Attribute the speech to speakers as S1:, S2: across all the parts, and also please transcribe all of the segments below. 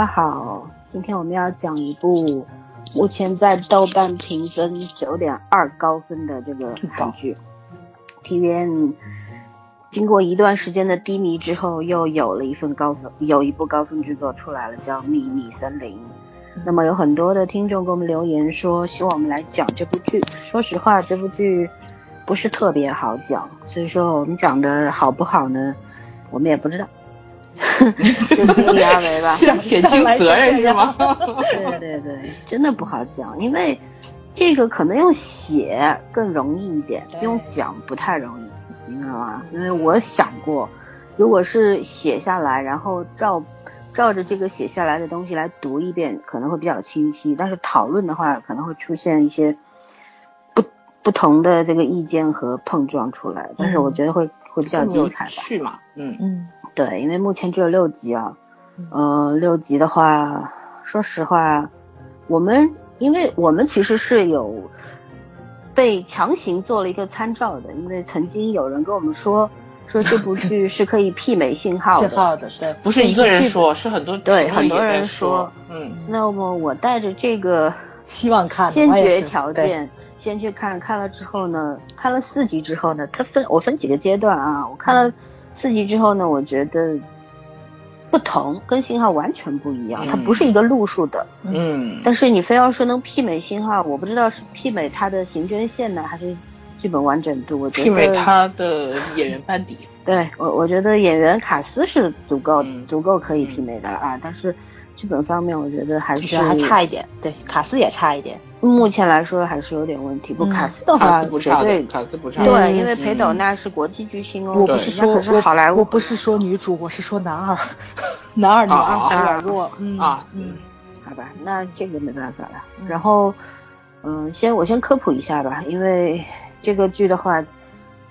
S1: 大家好，今天我们要讲一部目前在豆瓣评分九点二高分的这个韩剧。TVN 经过一段时间的低迷之后，又有了一份高分，有一部高分制作出来了，叫《秘密森林》。那么有很多的听众给我们留言说，希望我们来讲这部剧。说实话，这部剧不是特别好讲，所以说我们讲的好不好呢？我们也不知道。就尽力而为吧，
S2: 减轻责任是吗？
S1: 对对对，真的不好讲，因为这个可能用写更容易一点，用讲不太容易，明白吗？因为我想过，如果是写下来，然后照照着这个写下来的东西来读一遍，可能会比较清晰。但是讨论的话，可能会出现一些不不同的这个意见和碰撞出来。但是我觉得会会比较精彩吧。
S2: 嗯嗯。
S1: 对，因为目前只有六集啊，呃，六集的话，说实话，我们因为我们其实是有被强行做了一个参照的，因为曾经有人跟我们说，说这部剧是可以媲美信号
S3: 的，信号的，对，
S2: 不是一个人说，是很多
S1: 对很多人
S2: 说，嗯，
S1: 那么我带着这个
S3: 希望看，
S1: 先决条件先去看看了之后呢，看了四集之后呢，它分我分几个阶段啊，我看了。四集之后呢，我觉得不同，跟信号完全不一样，它不是一个路数的。
S2: 嗯。
S1: 但是你非要说能媲美信号，我不知道是媲美它的刑侦线呢，还是剧本完整度。我觉得
S2: 媲美它的演员班底。
S1: 对我，我觉得演员卡斯是足够，足够可以媲美的了啊。但是剧本方面，我觉得还是
S3: 还差一点。对，卡斯也差一点。
S1: 目前来说还是有点问题。不，卡
S2: 斯
S1: 的话
S2: 绝
S1: 对，
S2: 卡斯不差。
S1: 对，因为裴斗娜是国际巨星哦。
S3: 我不是说，
S1: 是好莱坞，
S3: 我不是说女主，我是说男二，男二女二有点弱。嗯
S2: 啊
S1: 嗯，好吧，那这个没办法了。然后，嗯，先我先科普一下吧，因为这个剧的话，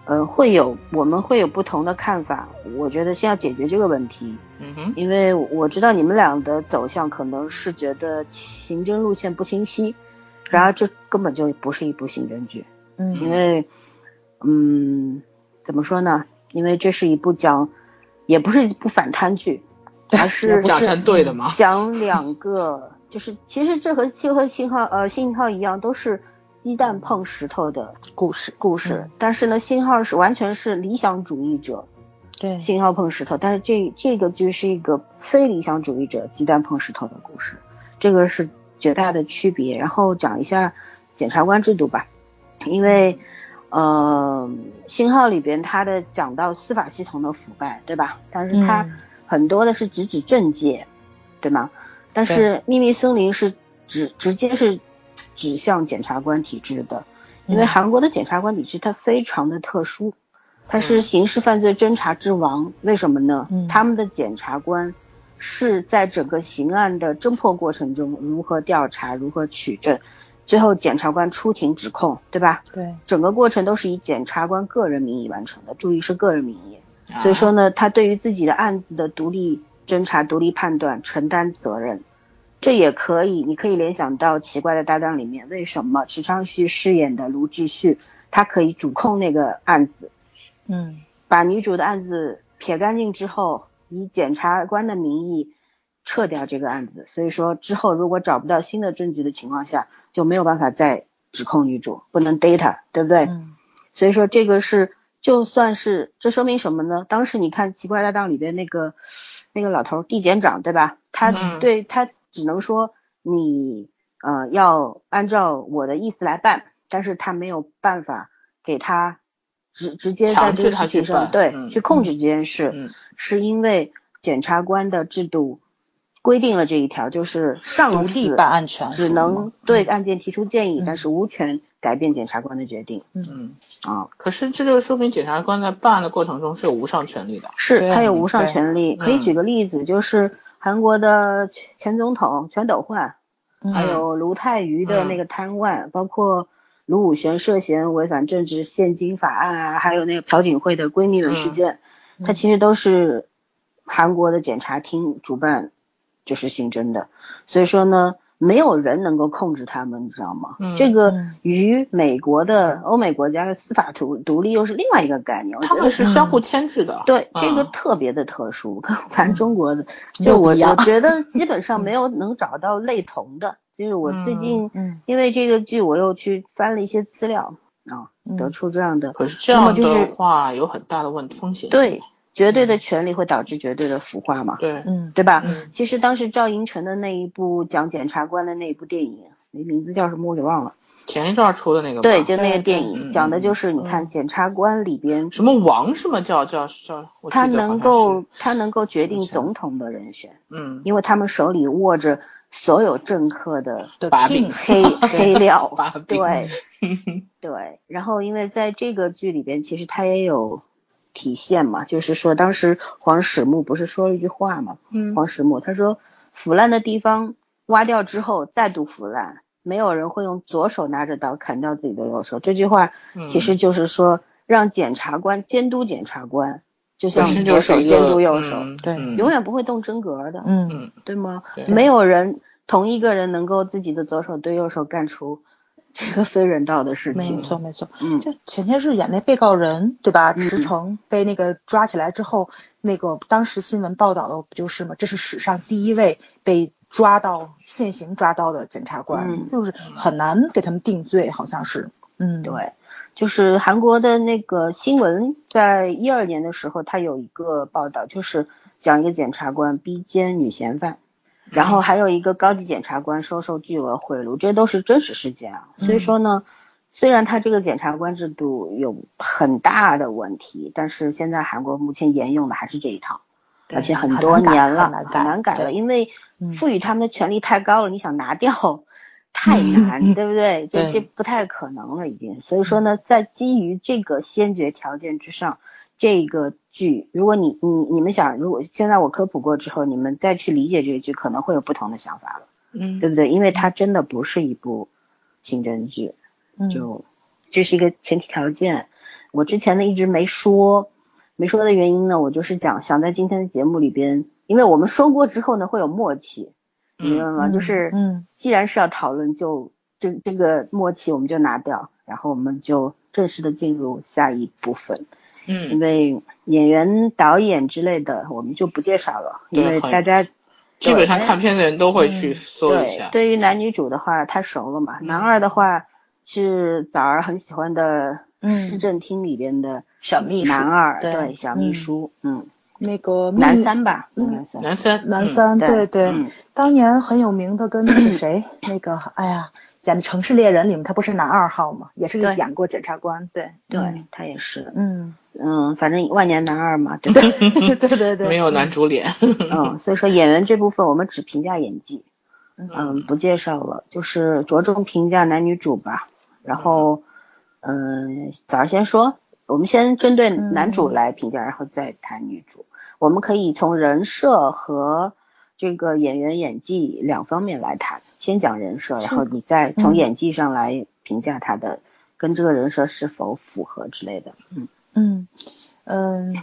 S1: 呃，会有我们会有不同的看法。我觉得先要解决这个问题。
S2: 嗯哼。
S1: 因为我知道你们俩的走向可能是觉得刑侦路线不清晰。然而这根本就不是一部刑侦剧，
S3: 嗯，
S1: 因为，嗯，怎么说呢？因为这是一部讲，也不是一部反贪剧，而是
S2: 讲成对的吗？
S1: 讲两个，就是其实这和七和信号呃信号一样，都是鸡蛋碰石头的
S3: 故事
S1: 故事。但是呢，信号是完全是理想主义者，
S3: 对，
S1: 信号碰石头。但是这这个就是一个非理想主义者鸡蛋碰石头的故事，这个是。绝大的区别，然后讲一下检察官制度吧，因为，呃，信号里边它的讲到司法系统的腐败，对吧？但是它很多的是直指政界，对吗？但是秘密森林是直直接是指向检察官体制的，因为韩国的检察官体制它非常的特殊，它是刑事犯罪侦查之王，为什么呢？他们的检察官。是在整个刑案的侦破过程中，如何调查，如何取证，最后检察官出庭指控，对吧？
S3: 对，
S1: 整个过程都是以检察官个人名义完成的，注意是个人名义。所以说呢，他对于自己的案子的独立侦查、独立判断承担责任，这也可以，你可以联想到《奇怪的搭档》里面，为什么池昌旭饰演的卢志旭，他可以主控那个案子，
S3: 嗯，
S1: 把女主的案子撇干净之后。以检察官的名义撤掉这个案子，所以说之后如果找不到新的证据的情况下，就没有办法再指控女主，不能 data，对不对？
S3: 嗯。
S1: 所以说这个是就算是这说明什么呢？当时你看《奇怪搭档》里边那个那个老头地检长，对吧？他对他只能说你呃要按照我的意思来办，但是他没有办法给他。直直接在这个事情上，对，去控制这件事，是因为检察官的制度规定了这一条，就是上
S3: 司办案权
S1: 只能对案件提出建议，但是无权改变检察官的决定。
S2: 嗯啊，可是这就说明检察官在办案的过程中是有无上权力的，
S1: 是他有无上权力。可以举个例子，就是韩国的前总统全斗焕，还有卢泰愚的那个贪官，包括。卢武铉涉嫌违反政治现金法案啊，还有那个朴槿惠的闺蜜们事件，它其实都是韩国的检察厅主办，就是刑侦的。所以说呢，没有人能够控制他们，你知道吗？
S2: 嗯
S1: 这个
S3: 嗯
S1: 与美国的欧美国家的司法独独立又是另外一个概念。我
S2: 他们是相互牵制的。
S1: 对，
S2: 嗯
S1: 这个特别的特殊，跟咱中国的，
S3: 又
S1: 就我我觉得基本上没有能找到类同的。就是我最近
S3: 嗯
S1: 因为这个剧，我又去翻了一些资料啊，
S3: 嗯
S1: 得出这样的。
S2: 可是这样的话有很大的问风险。
S1: 对，绝对的权利会导致绝对的腐化嘛，
S2: 对，
S3: 嗯
S1: 对吧？
S2: 嗯
S1: 其实当时赵寅成的那一部讲检察官的那一部电影，那名字叫什么我给忘了。
S2: 前一阵儿出的那个
S1: 对，就那个电影讲的就是你看检察官里边，
S2: 什么王什么？叫叫叫，
S1: 他能够他能够决定总统的人选，
S2: 嗯
S1: 因为他们手里握着所有政客的
S3: 的
S2: 把柄
S1: 黑黑料
S2: 把，柄
S1: 对 对。然后因为在这个剧里边，其实他也有体现嘛，就是说当时黄始木不是说了一句话嘛，
S2: 嗯。
S1: 黄始木他说腐烂的地方挖掉之后再度腐烂，没有人会用左手拿着刀砍掉自己的右手。这句话
S2: 嗯。
S1: 其实就是说让检察官监督检察官，就像左手监督右手，
S2: 嗯
S3: 对
S2: 嗯。
S1: 永远不会动真格的，
S3: 嗯。
S2: 嗯。
S1: 对吗？
S2: 对。
S1: 没有人同一个人能够自己的左手对右手干出这个非人道的事情没。
S3: 错没错。
S1: 嗯，
S3: 就前些日演那被告人对吧？
S1: 嗯
S3: 池诚被那个抓起来之后，那个当时新闻报道的不就是吗？这是史上第一位被抓到现行抓到的检察官，
S1: 嗯
S3: 就是很难给他们定罪，好像是。嗯，
S1: 对，就是韩国的那个新闻，在一二年的时候，他有一个报道，就是讲一个检察官逼奸女嫌犯，然后还有一个高级检察官收受巨额贿赂，这都是真实事件啊。所以说呢，虽然他这个检察官制度有很大的问题，但是现在韩国目前沿用的还是这一套。而且很多年了，
S3: 很难改
S1: 难改了，因为
S3: 嗯
S1: 赋予他们的权力太高了，你想拿掉 太难，对不对？
S2: 就
S1: 这不太可能了，已经。所以说呢，在基于这个先决条件之上，这个剧，如果你你你们想，如果现在我科普过之后，你们再去理解这个剧，可能会有不同的想法了，
S2: 嗯
S1: 对不对？因为它真的不是一部刑侦剧，
S3: 嗯
S1: 就这是一个前提条件。我之前呢一直没说，没说的原因呢，我就是讲想在今天的节目里边，因为我们说过之后呢会有默契，你明白吗？
S3: 嗯
S1: 就是
S3: 嗯
S1: 既然是要讨论，就这这个默契我们就拿掉，然后我们就正式的进入下一部分，因
S2: 嗯，
S1: 为演员、导演之类的我们就不介绍了，因为大家
S2: 基本上看片的人都会去
S3: 嗯
S2: 搜一
S1: 对
S2: 下。
S1: 对于男女主的话太熟了嘛，
S2: 嗯。
S1: 男二的话是枣儿很喜欢的
S3: 嗯。
S1: 市政厅里边的
S3: 小秘书
S1: 男二，
S3: 对。
S1: 对小秘
S3: 嗯
S1: 书，嗯，
S3: 那个
S1: 男三吧，男三，
S2: 男三，嗯。
S3: 男三，
S1: 对。
S3: 对当年很有名的，跟那个谁，那个哎呀，演的《城市猎人》里面，他不是男二号吗？也是
S1: 对。
S3: 演过检察官，对。
S1: 对，他也是，
S3: 嗯，
S1: 嗯，反正万年男二嘛，对吧？
S3: 对 对对对，
S2: 没有男主脸。
S1: 嗯，所以说演员这部分我们只评价演技，
S3: 嗯
S1: 嗯，不介绍了，就是着重评价男女主吧。然后，嗯，早上先说，我们先针对男主
S3: 嗯
S1: 来评价，然后再谈女主。我们可以从人设和这个演员演技两方面来谈，先讲人设，然后你再从
S3: 嗯
S1: 演技上来评价他的跟这个人设是否符合之类的。嗯
S3: 嗯嗯，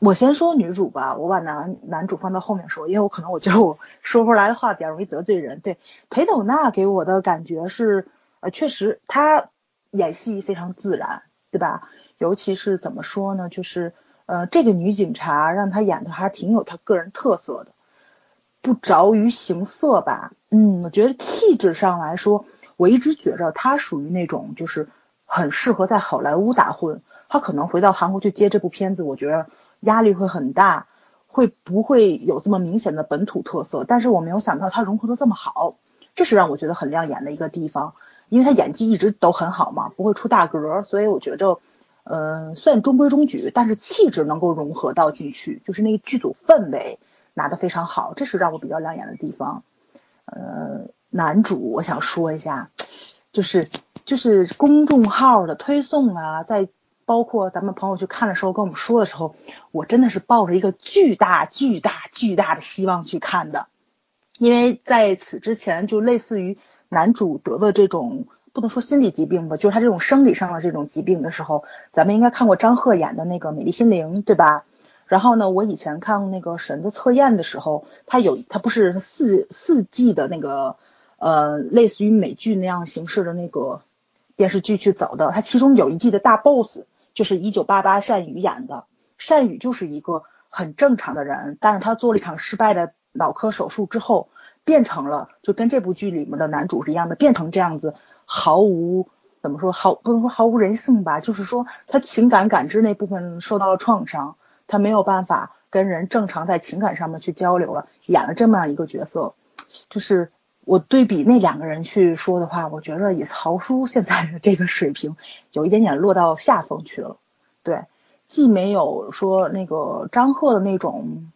S3: 我先说女主吧，我把男男主放到后面说，因为我可能我觉得我说出来的话比较容易得罪人。对，裴斗娜给我的感觉是，呃，确实她演戏非常自然，对吧？尤其是怎么说呢，就是呃，这个女警察让她演的还挺有她个人特色的，不着于形色吧。嗯，我觉得气质上来说，我一直觉着她属于那种就是很适合在好莱坞打混。他可能回到韩国去接这部片子，我觉得压力会很大，会不会有这么明显的本土特色？但是我没有想到他融合的这么好，这是让我觉得很亮眼的一个地方。因为他演技一直都很好嘛，不会出大格，所以我觉着，呃，算中规中矩，但是气质能够融合到进去，就是那个剧组氛围拿得非常好，这是让我比较亮眼的地方。呃，男主我想说一下，就是就是公众号的推送啊，在包括咱们朋友去看的时候跟我们说的时候，我真的是抱着一个巨大巨大巨大的希望去看的，因为在此之前就类似于男主得了这种。不能说心理疾病吧，就是他这种生理上的这种疾病的时候，咱们应该看过张赫演的那个《美丽心灵》，对吧？然后呢，我以前看那个《神的测验》的时候，他有他不是四四季的那个呃类似于美剧那样形式的那个电视剧去走的。它其中有一季的大 boss 就是一九八八单宇演的，单宇就是一个很正常的人，但是他做了一场失败的脑科手术之后，变成了就跟这部剧里面的男主是一样的，变成这样子，毫无怎么说毫不能说毫无人性吧，就是说他情感感知那部分受到了创伤，他没有办法跟人正常在情感上面去交流了，演了这么样一个角色，就是我对比那两个人去说的话，我觉得以曹叔现在的这个水平，有一点点落到下风去了，对，既没有说那个张赫的那种。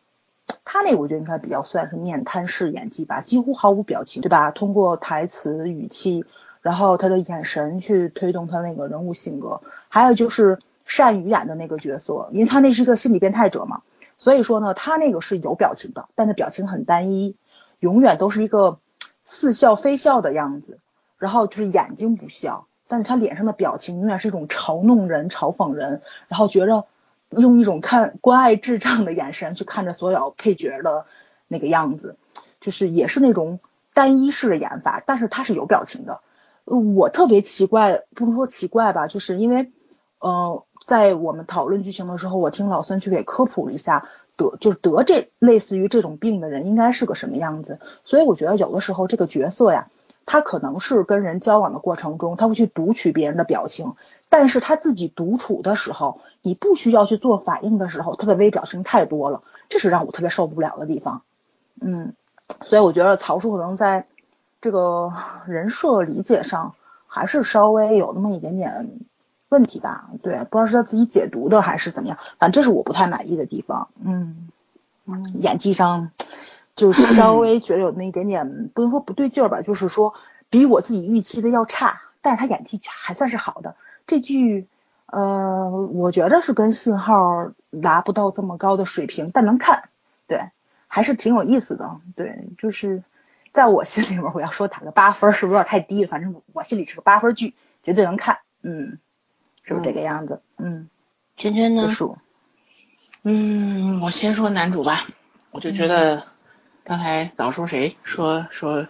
S3: 他那个我觉得应该比较算是面瘫式演技吧，几乎毫无表情，对吧？通过台词、语气，然后他的眼神去推动他那个人物性格。还有就是单宇演的那个角色，因为他那是一个心理变态者嘛，所以说呢，他那个是有表情的，但是表情很单一，永远都是一个似笑非笑的样子，然后就是眼睛不笑，但是他脸上的表情永远是一种嘲弄人、嘲讽人，然后觉着。用一种看关爱智障的眼神去看着所有配角的那个样子，就是也是那种单一式的演法，但是他是有表情的。我特别奇怪，不能说奇怪吧，就是因为，呃，在我们讨论剧情的时候，我听老孙去给科普了一下，得就是得这类似于这种病的人应该是个什么样子，所以我觉得有的时候这个角色呀，他可能是跟人交往的过程中，他会去读取别人的表情。但是他自己独处的时候，你不需要去做反应的时候，他的微表情太多了，这是让我特别受不了的地方。嗯，所以我觉得曹叔可能在这个人设理解上还是稍微有那么一点点问题吧。对，不知道是他自己解读的还是怎么样，反正这是我不太满意的地方。嗯嗯，演技上就稍微 觉得有那么一点点，不能说不对劲儿吧，就是说比我自己预期的要差，但是他演技还算是好的。这剧，呃，我觉得是跟信号达不到这么高的水平，但能看，对，还是挺有意思的，对，就是在我心里面，我要说打个八分，是不是有点太低了？反正我心里是个八分剧，绝对能看，嗯，是不是这个样子？嗯，
S1: 圈圈呢？
S2: 嗯，我先说男主吧，我就觉得刚才早说谁说说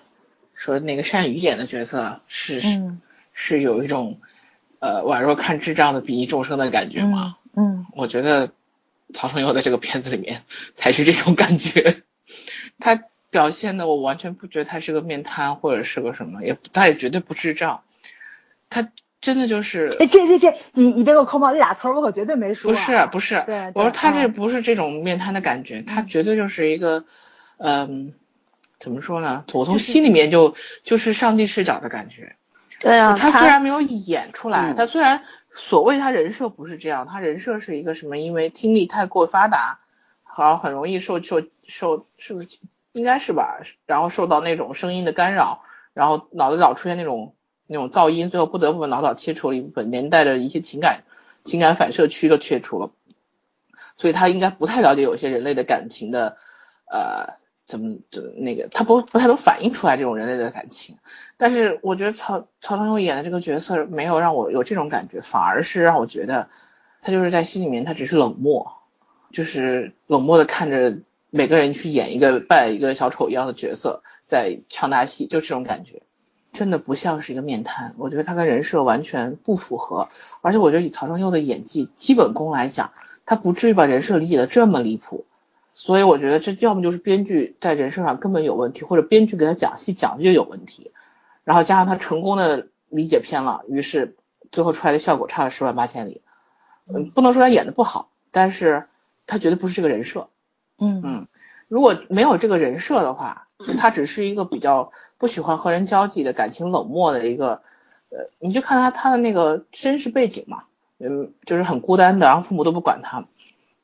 S2: 说那个单宇演的角色是是是有一种。呃，宛若看智障的比翼众生的感觉吗？
S3: 嗯，
S2: 我觉得曹承佑在这个片子里面才是这种感觉。他表现的我完全不觉得他是个面瘫或者是个什么，也他也绝对不智障。他真的就是，
S3: 哎，这这这，你你别给我扣帽，这俩词儿我可绝对没说。
S2: 不是不是，
S3: 对，
S2: 我说他这不是这种面瘫的感觉，他绝对就是一个，嗯，怎么说呢？我从心里面就就是上帝视角的感觉。
S1: 对啊，
S2: 他虽然没有演出来，他虽然所谓他人设不是这样，他人设是一个什么？因为听力太过发达，好像很容易受受受，是不是？应该是吧。然后受到那种声音的干扰，然后脑子老出现那种那种噪音，最后不得不把脑岛切除了一部分，连带着一些情感情感反射区都切除了，所以他应该不太了解有些人类的感情的，呃。怎么的那个他不不太能反映出来这种人类的感情，但是我觉得曹曹承佑演的这个角色没有让我有这种感觉，反而是让我觉得他就是在心里面他只是冷漠，就是冷漠的看着每个人去演一个扮一个小丑一样的角色在唱大戏，就这种感觉，真的不像是一个面瘫，我觉得他跟人设完全不符合，而且我觉得以曹承佑的演技基本功来讲，他不至于把人设理解的这么离谱。所以我觉得这要么就是编剧在人设上根本有问题，或者编剧给他讲戏讲的就有问题，然后加上他成功的理解偏了，于是最后出来的效果差了十万八千里。嗯，不能说他演的不好，但是他绝对不是这个人设。
S3: 嗯
S2: 嗯，如果没有这个人设的话，就他只是一个比较不喜欢和人交际的感情冷漠的一个，呃，你就看他他的那个身世背景嘛，嗯，就是很孤单的，然后父母都不管他，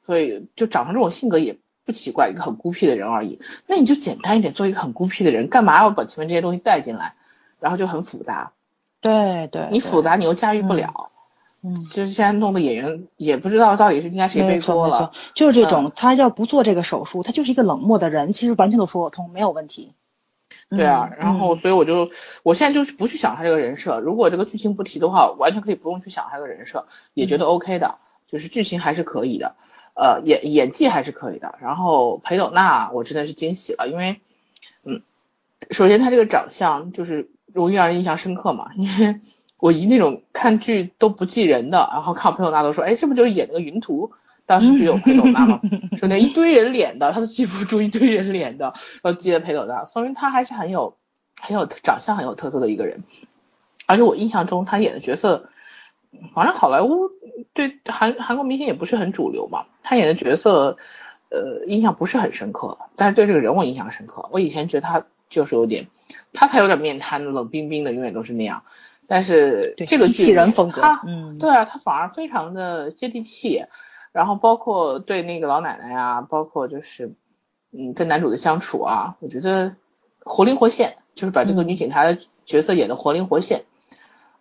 S2: 所以就长成这种性格也。不奇怪，一个很孤僻的人而已。那你就简单一点，做一个很孤僻的人，干嘛要把前面这些东西带进来？然后就很复杂。
S3: 对对，
S2: 你复杂你又驾驭不了。
S3: 嗯，
S2: 就是现在弄的演员也不知道到底是应该谁背锅了。
S3: 就是这种，他要不做这个手术，他就是一个冷漠的人，其实完全都说得通，没有问题。
S2: 对啊，然后所以我就我现在就是不去想他这个人设，如果这个剧情不提的话，完全可以不用去想他这个人设，也觉得 OK 的，就是剧情还是可以的。呃，演演技还是可以的。然后裴斗娜，我真的是惊喜了，因为，嗯，首先他这个长相就是容易让人印象深刻嘛，因为我一那种看剧都不记人的，然后看裴斗娜都说，哎，这不就是演那个云图？当时不有裴斗娜吗？说那一堆人脸的，他都记不住一堆人脸的，然后记得裴斗娜，说明他还是很有很有长相很有特色的一个人。而且我印象中他演的角色，反正好莱坞对韩韩国明星也不是很主流嘛，他演的角色，呃，印象不是很深刻，但是对这个人物印象深刻。我以前觉得他就是有点，他才有点面瘫冷冰冰的，永远都是那样。但是这个剧
S3: 人风格，
S2: 嗯，对啊，他反而非常的接地气。然后包括对那个老奶奶呀，包括就是，嗯，跟男主的相处啊，我觉得活灵活现，就是把这个女警察的角色演的活灵活现，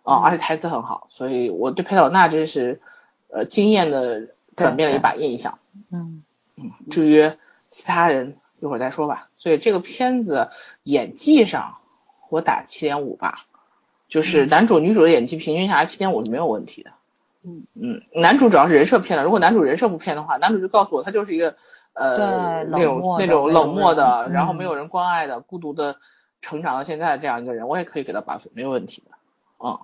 S2: 啊，而且台词很好，所以我对佩老娜真是，呃，惊艳的转变了一把印象。
S3: 嗯
S2: 嗯，至于其他人一会儿再说吧。所以这个片子演技上我打七点五吧，就是男主女主的演技平均下来七点五是没有问题的。
S3: 嗯。
S2: 嗯，男主主要是人设骗了。如果男主人设不骗的话，男主就告诉我他就是一个呃那种那种冷漠的，然后没有人关爱的，孤独的成长到现在的这样一个人，我也可以给他八分，没有问题的。
S3: 嗯。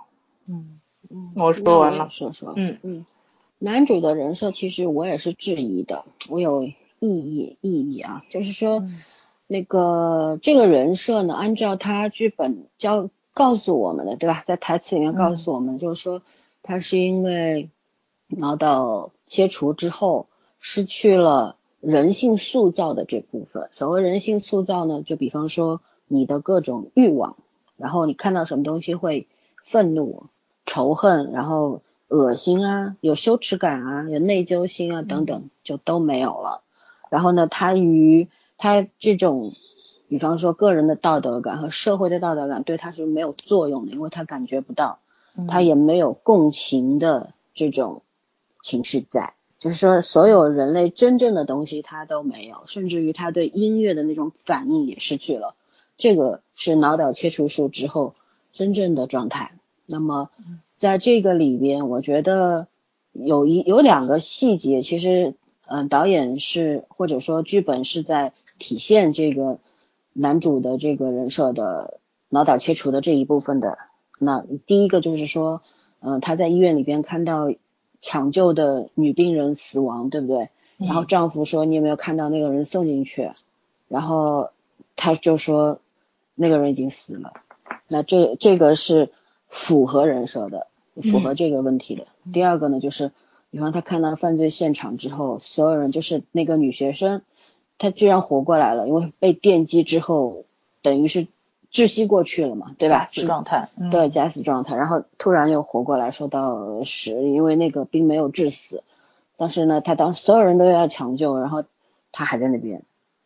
S3: 嗯。
S1: 嗯，
S2: 我说完了，
S1: 说说。
S2: 嗯。
S1: 嗯，男主的人设其实我也是质疑的，我有异议异议啊，就是说那个这个人设呢，按照他剧本教告诉我们的，对吧？在台词里面告诉我们，就是说。他是因为脑岛切除之后失去了人性塑造的这部分。所谓人性塑造呢，就比方说你的各种欲望，然后你看到什么东西会愤怒、仇恨，然后恶心啊，有羞耻感啊，有内疚心啊等等，就都没有了。然后呢，他与他这种，比方说个人的道德感和社会的道德感对他是没有作用的，因为他感觉不到。他也没有共情的这种情绪在，就是说所有人类真正的东西他都没有，甚至于他对音乐的那种反应也失去了。这个是脑岛切除术之后真正的状态。那么在这个里边，我觉得有一有两个细节，其实嗯，导演是或者说剧本是在体现这个男主的这个人设的脑岛切除的这一部分的。那第一个就是说，嗯，他在医院里边看到抢救的女病人死亡，对不对？然后丈夫说你有没有看到那个人送进去？然后他就说那个人已经死了。那这这个是符合人设的，符合这个问题的。第二个呢，就是比方他看到犯罪现场之后，所有人就是那个女学生，她居然活过来了，因为被电击之后，等于是。窒息过去了嘛，对吧？
S3: 假死状态，
S1: 对，假死状态，然后突然又活过来，说到死，因为那个并没有致死，但是呢，他当所有人都要抢救，然后他还在那边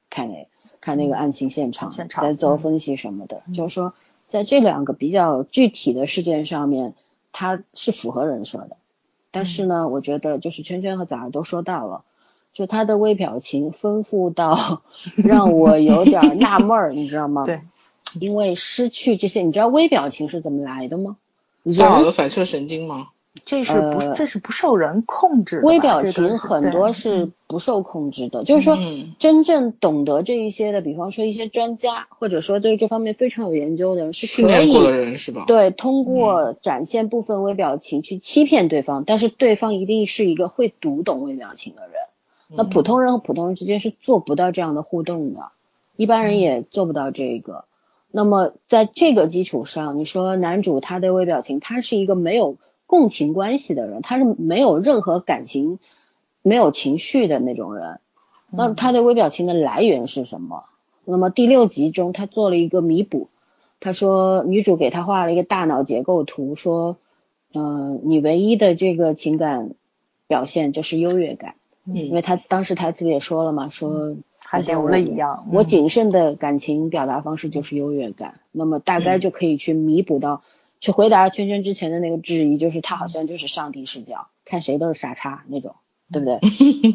S1: 看那看那个案情现场，现场在做分析什么的，就是说在这两个比较具体的事件上面，他是符合人设的，但是呢，我觉得就是圈圈和崽儿都说到了，就他的微表情丰富到 让我有点纳闷儿，你知道吗？
S3: 对。
S1: 因为失去这些，你知道微表情是怎么来的吗？
S2: 大脑的反射神经吗？
S3: 这是不，这是不受人控制。
S1: 微表情很多是不受控制的，就是说，真正懂得这一些的，比方说一些专家，或者说对这方面非常有研究的人，是
S2: 训练过的人是吧？
S1: 对，通过展现部分微表情去欺骗对方，但是对方一定是一个会读懂微表情的人。那普通人和普通人之间是做不到这样的互动的，一般人也做不到这个。那么在这个基础上，你说男主他的微表情，他是一个没有共情关系的人，他是没有任何感情、没有情绪的那种人。那他的微表情的来源是什么？那么第六集中他做了一个弥补，他说女主给他画了一个大脑结构图，说，嗯，你唯一的这个情感表现就是优越感，
S3: 嗯，
S1: 因为他当时台词里也说了嘛，说。
S3: 还流了一样，
S1: 我谨慎的感情表达方式就是优越感，那么大概就可以去弥补到，去回答圈圈之前的那个质疑，就是他好像就是上帝视角，看谁都是傻叉那种，对不对？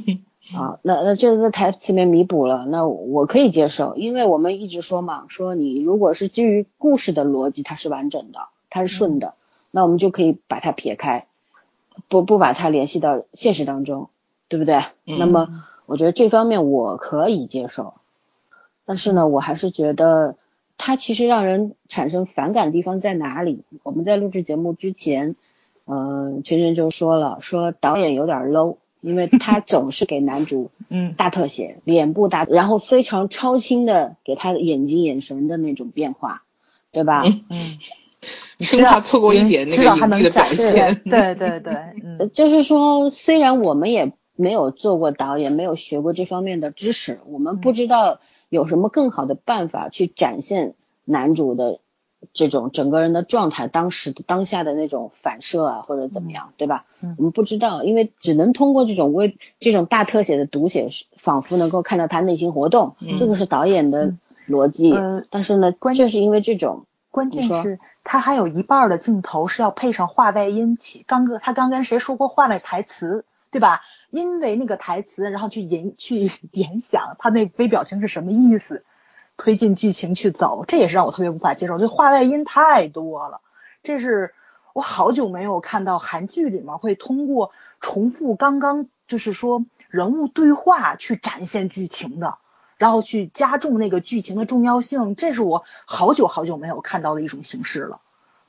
S1: 啊，那那这个在台词里面弥补了，那我可以接受，因为我们一直说嘛，说你如果是基于故事的逻辑，它是完整的，它是顺的，那我们就可以把它撇开，不不把它联系到现实当中，对不对？那么。我觉得这方面我可以接受，但是呢，我还是觉得他其实让人产生反感的地方在哪里？我们在录制节目之前，呃，圈圈就说了，说导演有点 low，因为他 总是给男主
S3: 嗯
S1: 大特写，脸部大，然后非常超清的给他的眼睛眼神的那种变化，对吧？
S2: 嗯
S3: 嗯，
S2: 生怕错过一点那
S3: 知道
S2: 个
S3: 他能展
S2: 表现。
S3: 对对对，
S1: 呃
S3: 嗯
S1: 就是说，虽然我们也没有做过导演，没有学过这方面的知识，我们不知道有什么更好的办法去展现男主的这种整个人的状态，当时当下的那种反射啊，或者怎么样，对吧？
S3: 嗯
S1: 我们不知道，因为只能通过这种微这种大特写的读写，仿佛能够看到他内心活动，
S2: 嗯
S1: 这个是导演的逻辑。
S3: 呃
S1: 但是呢，
S3: 关
S1: 键是因为这种，
S3: 关键是他还有一半儿的镜头是要配上话外音起，刚跟他刚跟谁说过话外台词，对吧？因为那个台词，然后去引去联想他那微表情是什么意思，推进剧情去走，这也是让我特别无法接受。这话外音太多了，这是我好久没有看到韩剧里面会通过重复刚刚就是说人物对话去展现剧情的。然后去加重那个剧情的重要性，这是我好久好久没有看到的一种形式了，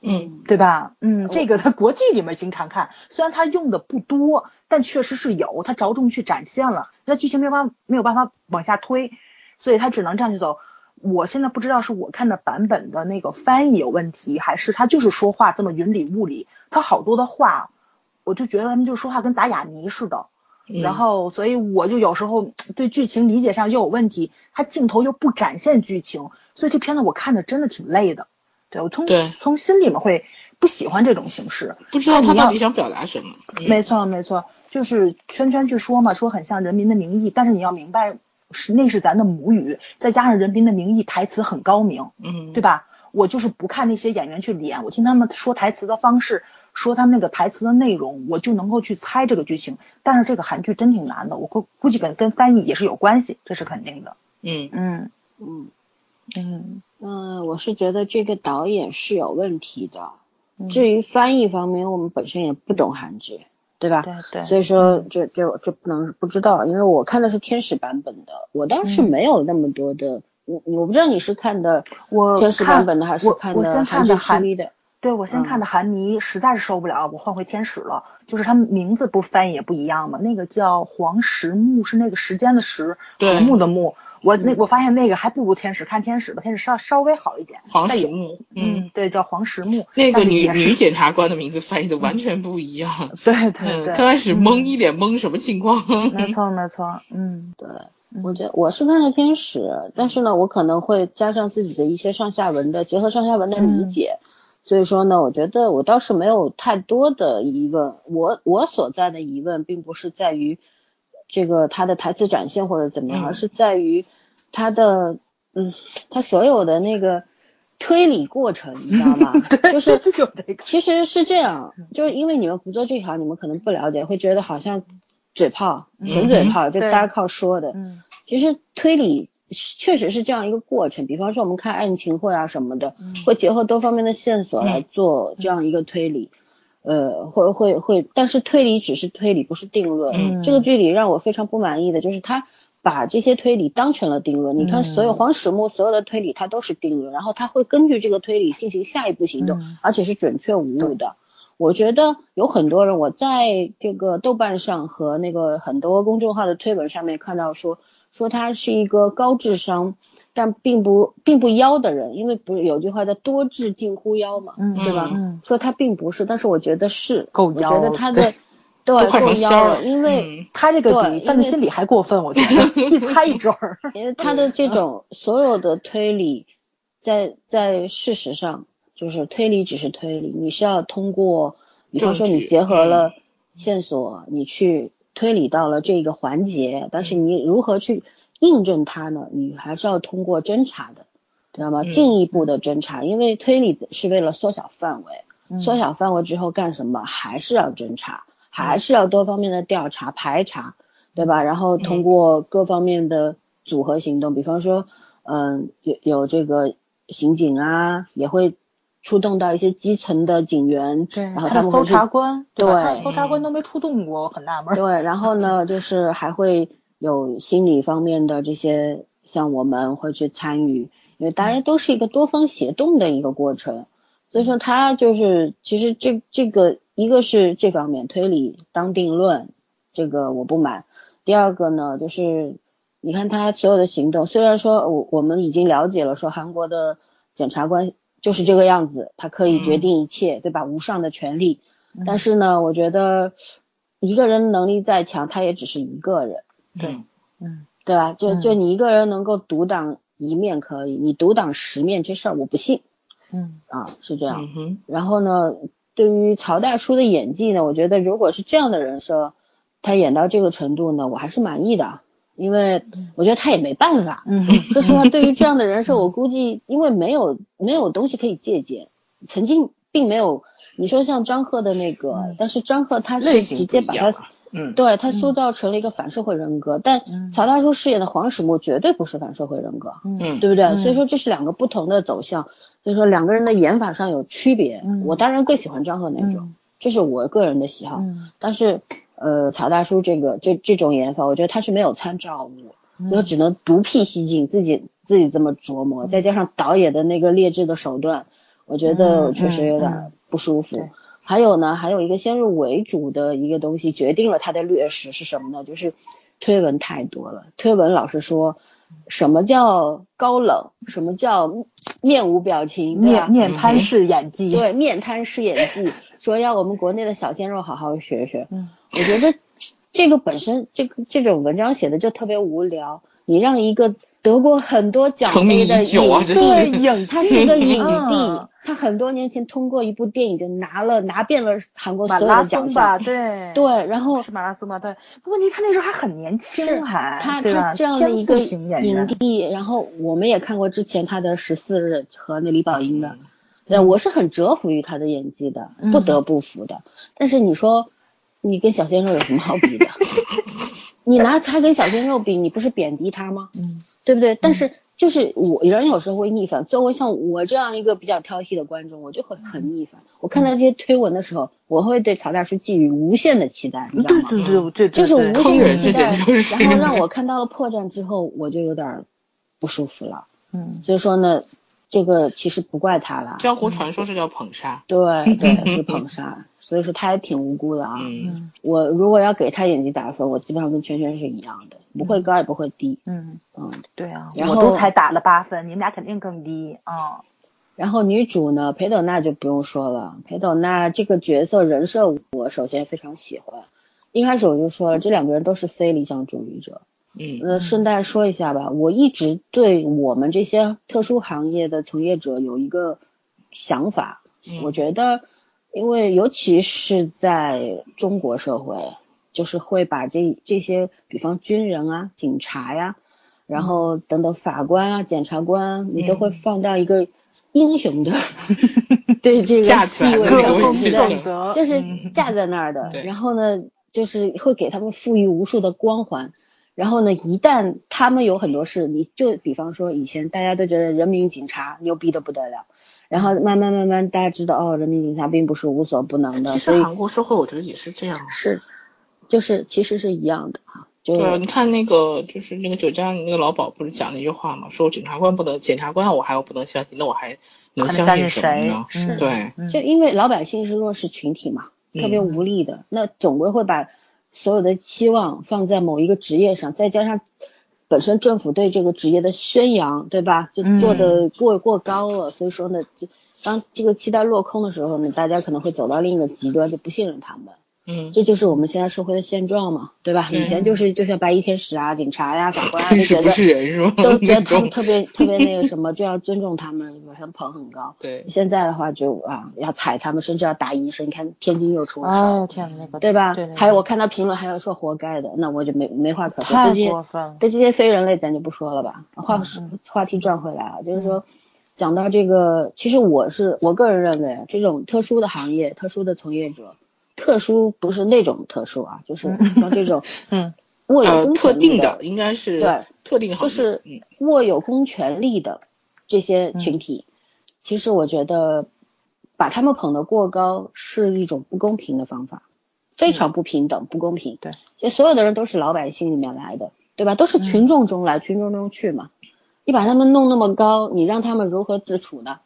S2: 嗯，
S3: 对吧？嗯，这个在国际里面经常看，虽然他用的不多，但确实是有，他着重去展现了，那剧情没有办法没有办法往下推，所以他只能这样去走。我现在不知道是我看的版本的那个翻译有问题，还是他就是说话这么云里雾里，他好多的话，我就觉得他们就说话跟打哑谜似的。
S2: 嗯
S3: 然后，所以我就有时候对剧情理解上又有问题，他镜头又不展现剧情，所以这片子我看的真的挺累的。对我从
S2: 对
S3: 从心里面会不喜欢这种形式。
S2: 不知道他到底想表达什么。嗯
S3: 没错没错，就是圈圈去说嘛，说很像《人民的名义》，但是你要明白，是那是咱的母语，再加上《人民的名义》台词很高明，
S2: 嗯，
S3: 对吧？我就是不看那些演员去演，我听他们说台词的方式，说他们那个台词的内容，我就能够去猜这个剧情。但是这个韩剧真挺难的，我估估计跟跟翻译也是有关系，这是肯定的。
S2: 嗯
S3: 嗯
S1: 嗯
S3: 嗯
S1: 嗯、我是觉得这个导演是有问题的。
S3: 嗯，
S1: 至于翻译方面，我们本身也不懂韩剧，对吧？
S3: 对对，
S1: 所以说这这这不能不知道，因为我看的是天使版本的，我当时
S3: 嗯
S1: 没有那么多的，我我不知道你是看的
S3: 我
S1: 天使
S3: 看
S1: 版本的还是
S3: 我
S1: 看
S3: 我先
S1: 韩剧 TV 的？
S3: 对我先
S1: 嗯
S3: 看的韩迷实在是受不了，我换回天使了。就是他们名字不翻译也不一样嘛，那个叫黄石木，是那个时间的时，
S2: 对
S3: 和睦的木。我那
S1: 嗯
S3: 我发现那个还不如天使，看天使吧，天使稍稍微好一点。
S2: 黄
S3: 但也
S2: 石木，
S3: 嗯，对，叫黄石木。
S2: 那个女女检察官的名字翻译的完全不一样。
S3: 对
S2: 嗯，
S3: 对对，
S2: 刚开始懵，
S3: 嗯
S2: 一脸懵，什么情况？
S3: 没错 没错，嗯
S1: 对，
S3: 嗯
S1: 我觉得我是看的天使，但是呢，我可能会加上自己的一些上下文的，结合上下文的理
S3: 嗯
S1: 解。所以说呢，我觉得我倒是没有太多的疑问。我我所在的疑问，并不是在于这个他的台词展现或者怎么样，
S2: 嗯
S1: 而是在于他的嗯，他所有的那个推理过程，你知道吗？
S3: 对，
S1: 就是其实是这样，就是因为你们不做这条，你们可能不了解，会觉得好像嘴炮、纯嘴炮，就
S3: 对
S1: 大家靠说的。
S3: 嗯
S1: 其实推理确实是这样一个过程，比方说我们看案情会啊什么的，
S3: 嗯
S1: 会结合多方面的线索来做这样一个推理。呃，会会会，但是推理只是推理，不是定论。
S3: 嗯
S1: 这个剧里让我非常不满意的就是他把这些推理当成了定论。你看，所有
S3: 嗯
S1: 黄始木所有的推理，他都是定论，然后他会根据这个推理进行下一步行动，
S3: 嗯
S1: 而且是准确无误的。我觉得有很多人，我在这个豆瓣上和那个很多公众号的推文上面看到说，说他是一个高智商，但并不并不妖的人，因为不是有句话叫多智近乎妖嘛，
S3: 嗯
S1: 对吧？
S3: 嗯
S1: 说他并不是，但是我觉得是
S3: 够
S1: 我觉
S3: 妖了
S1: 得他的
S2: 都
S1: 对够
S2: 快成仙
S1: 妖
S2: 了
S1: 因为。
S2: 嗯
S3: 他这个比犯罪心理还过分，我觉得 一猜一准儿。
S1: 因为他的这种所有的推理，在在事实上，就是推理只是推理，你是要通过，比方说你结合了
S2: 嗯
S1: 线索，你去推理到了这个环节，但是你如何去印证它呢？你还是要通过侦查的，知道吗？
S2: 嗯
S1: 进一步的侦查，因为推理是为了缩小范围，
S3: 嗯
S1: 缩小范围之后干什么？还是要侦查，还是要多方面的调查排查，对吧？然后通过各方面的组合行动，比方说，嗯，有有这个刑警啊，也会出动到一些基层的警员，
S3: 对，
S1: 然后
S3: 他
S1: 们搜
S3: 查官，对？搜查官都没出动过，我很纳闷儿。
S1: 对，然后呢，就是还会有心理方面的这些，像我们会去参与因为大家都是一个多方协动的一个过程，所以说他就是其实这这个一个是这方面推理当定论，这个我不满。第二个呢，就是你看他所有的行动，虽然说我我们已经了解了，说韩国的检察官就是这个样子，他可以决定一切，对吧？无上的权利，但是呢，我觉得一个人能力再强，他也只是一个人，
S2: 对，
S3: 嗯，
S1: 对吧？就就你一个人能够独挡一面可以，你独挡十面这事儿我不信，
S3: 嗯
S1: 啊，是这样。
S2: 嗯，
S1: 然后呢，对于曹大叔的演技呢，我觉得如果是这样的人设，他演到这个程度呢，我还是满意的，因为我觉得他也没办法。
S3: 嗯
S1: 说实话，对于这样的人设，我估计因为没有没有东西可以借鉴，曾经并没有。你说像张赫的那个，但是张赫他是直接把他对他塑造成了一个反社会人格，但
S3: 嗯
S1: 曹大叔饰演的黄始木绝对不是反社会人格，
S2: 嗯
S1: 对不对？
S3: 嗯
S1: 所以说这是两个不同的走向，所以说两个人的演法上有区别。
S3: 嗯
S1: 我当然更喜欢张赫那种，
S3: 嗯
S1: 这是我个人的喜好。
S3: 嗯
S1: 但是呃，曹大叔这个这这种演法，我觉得他是没有参照物，
S3: 嗯
S1: 我只能独辟蹊径，自己自己这么琢磨，再加上导演的那个劣质的手段，我觉得
S3: 嗯
S1: 确实有
S3: 嗯
S1: 点不舒服。
S3: 对
S1: 还有呢，还有一个先入为主的一个东西，决定了他的劣势是什么呢？就是推文太多了。推文老是说什么叫高冷，什么叫面无表情，
S3: 面面瘫式演技，
S1: 对面瘫式演技，说要我们国内的小鲜肉好好学学。
S3: 嗯
S1: 我觉得这个本身这个这种文章写的就特别无聊。你让一个得过很多奖杯的影
S2: 这
S3: 对影
S1: 他是一个影帝
S3: 嗯，
S1: 他很多年前通过一部电影就拿了拿遍了韩国所有的奖
S3: 松吧，
S1: 项。
S3: 对
S1: 对，然后
S3: 是马拉松吧，对。不过你看那时候还很年轻，还
S1: 他
S3: 对吧
S1: 他这样的一个
S3: 天赋型演
S1: 影，帝，然后我们也看过之前他的《十四日》和那李宝英的，
S2: 嗯
S1: 对，我是很折服于他的演技的，
S3: 嗯
S1: 不得不服的。但是你说你跟小鲜肉有什么好比的？你拿他跟小鲜肉比，你不是贬低他吗？
S3: 嗯
S1: 对不对？但是就是我人有时候会逆反，作为像我这样一个比较挑剔的观众，我就会很逆反。我看到这些推文的时候，我会对曹大叔寄予无限的期待，你知道吗？
S3: 对对对对，
S1: 就是无
S3: 对
S1: 限的期待，然后让我看到了破绽之后，我就有点儿不舒服了。
S3: 嗯
S1: 所以说呢，这个其实不怪他啦，
S2: 江湖传说是叫捧杀，
S1: 对对是捧 杀，所以说他也挺无辜的啊。我如果要给他演技打分，我基本上跟圈圈是一样的，不会高也不会低。
S3: 嗯，
S1: 嗯，
S3: 对啊，
S1: 然后
S3: 我都才打了八分，你们俩肯定更低啊。
S1: 然后女主呢，裴斗娜就不用说了，裴斗娜这个角色人设我首先非常喜欢。一开始我就说了，这两个人都是非理想主义者。
S2: 嗯
S1: 呃，顺带说一下吧，我一直对我们这些特殊行业的从业者有一个想法，
S2: 嗯
S1: 我觉得，因为尤其是在中国社会，就是会把这这些，比方军人啊、警察呀、然后等等法官啊、检察官啊，你都会放到一个英雄的 对这个 地位的，就是
S3: 嗯
S1: 架在那儿的。
S2: 对
S1: 然后呢，就是会给他们赋予无数的光环。然后呢，一旦他们有很多事，你就比方说以前大家都觉得人民警察牛逼的不得了，然后慢慢慢慢大家知道哦，人民警察并不是无所不能的，
S2: 其
S1: 所以
S2: 实韩国社会我觉得也是这样。
S1: 是就是其实是一样的啊，就
S2: 对，你看那个就是那个酒家那个老鸨不是讲那句话嘛，说检察官不能，检察官我还要不能相信，那我还能
S3: 相
S2: 相信
S3: 信谁
S2: 什么呢？？
S3: 是
S2: 对，
S3: 嗯
S1: 就因为老百姓是弱势群体嘛，特别无力的，那总归会把所有的期望放在某一个职业上，再加上本身政府对这个职业的宣扬，对吧？就做的过、过高了，所以说呢，就当这个期待落空的时候呢，大家可能会走到另一个极端，就不信任他们。
S2: 嗯，
S1: 这就是我们现在社会的现状嘛，对吧？以前就是就像白衣天使啊、警察呀、法官啊，就觉得
S2: 是人是吧？
S1: 都觉得他们特别特别那个什么，就要尊重他们，把他们捧很高。
S2: 对，
S1: 现在的话就啊要踩他们，甚至要打医生。你看天津又出了事
S3: 天呐，那个
S1: 对吧？
S3: 对对，
S1: 还有我看到评论还有说活该的，那我就没没话可说。
S3: 太
S1: 对这些
S3: 过分了，
S1: 对这些非人类咱就不说了吧。话
S3: 嗯
S1: 话题转回来啊，就是说讲到这个，其实我是我个人认为，这种特殊的行业、特殊的从业者，特殊不是那种特殊啊，就是像这种
S3: 嗯
S2: 呃，
S1: 握有公
S2: 特定
S1: 权力的
S2: 的应该是
S1: 对
S2: 特定，
S1: 就是
S2: 嗯
S1: 握有公权力的这些群体，其实我觉得把他们捧得过高是一种不公平的方法，非常不平等、不公平。
S3: 对，
S1: 就所有的人都是老百姓里面来的，对吧？都是群众中来，群众中去嘛。你把他们弄那么高，你让他们如何自处呢？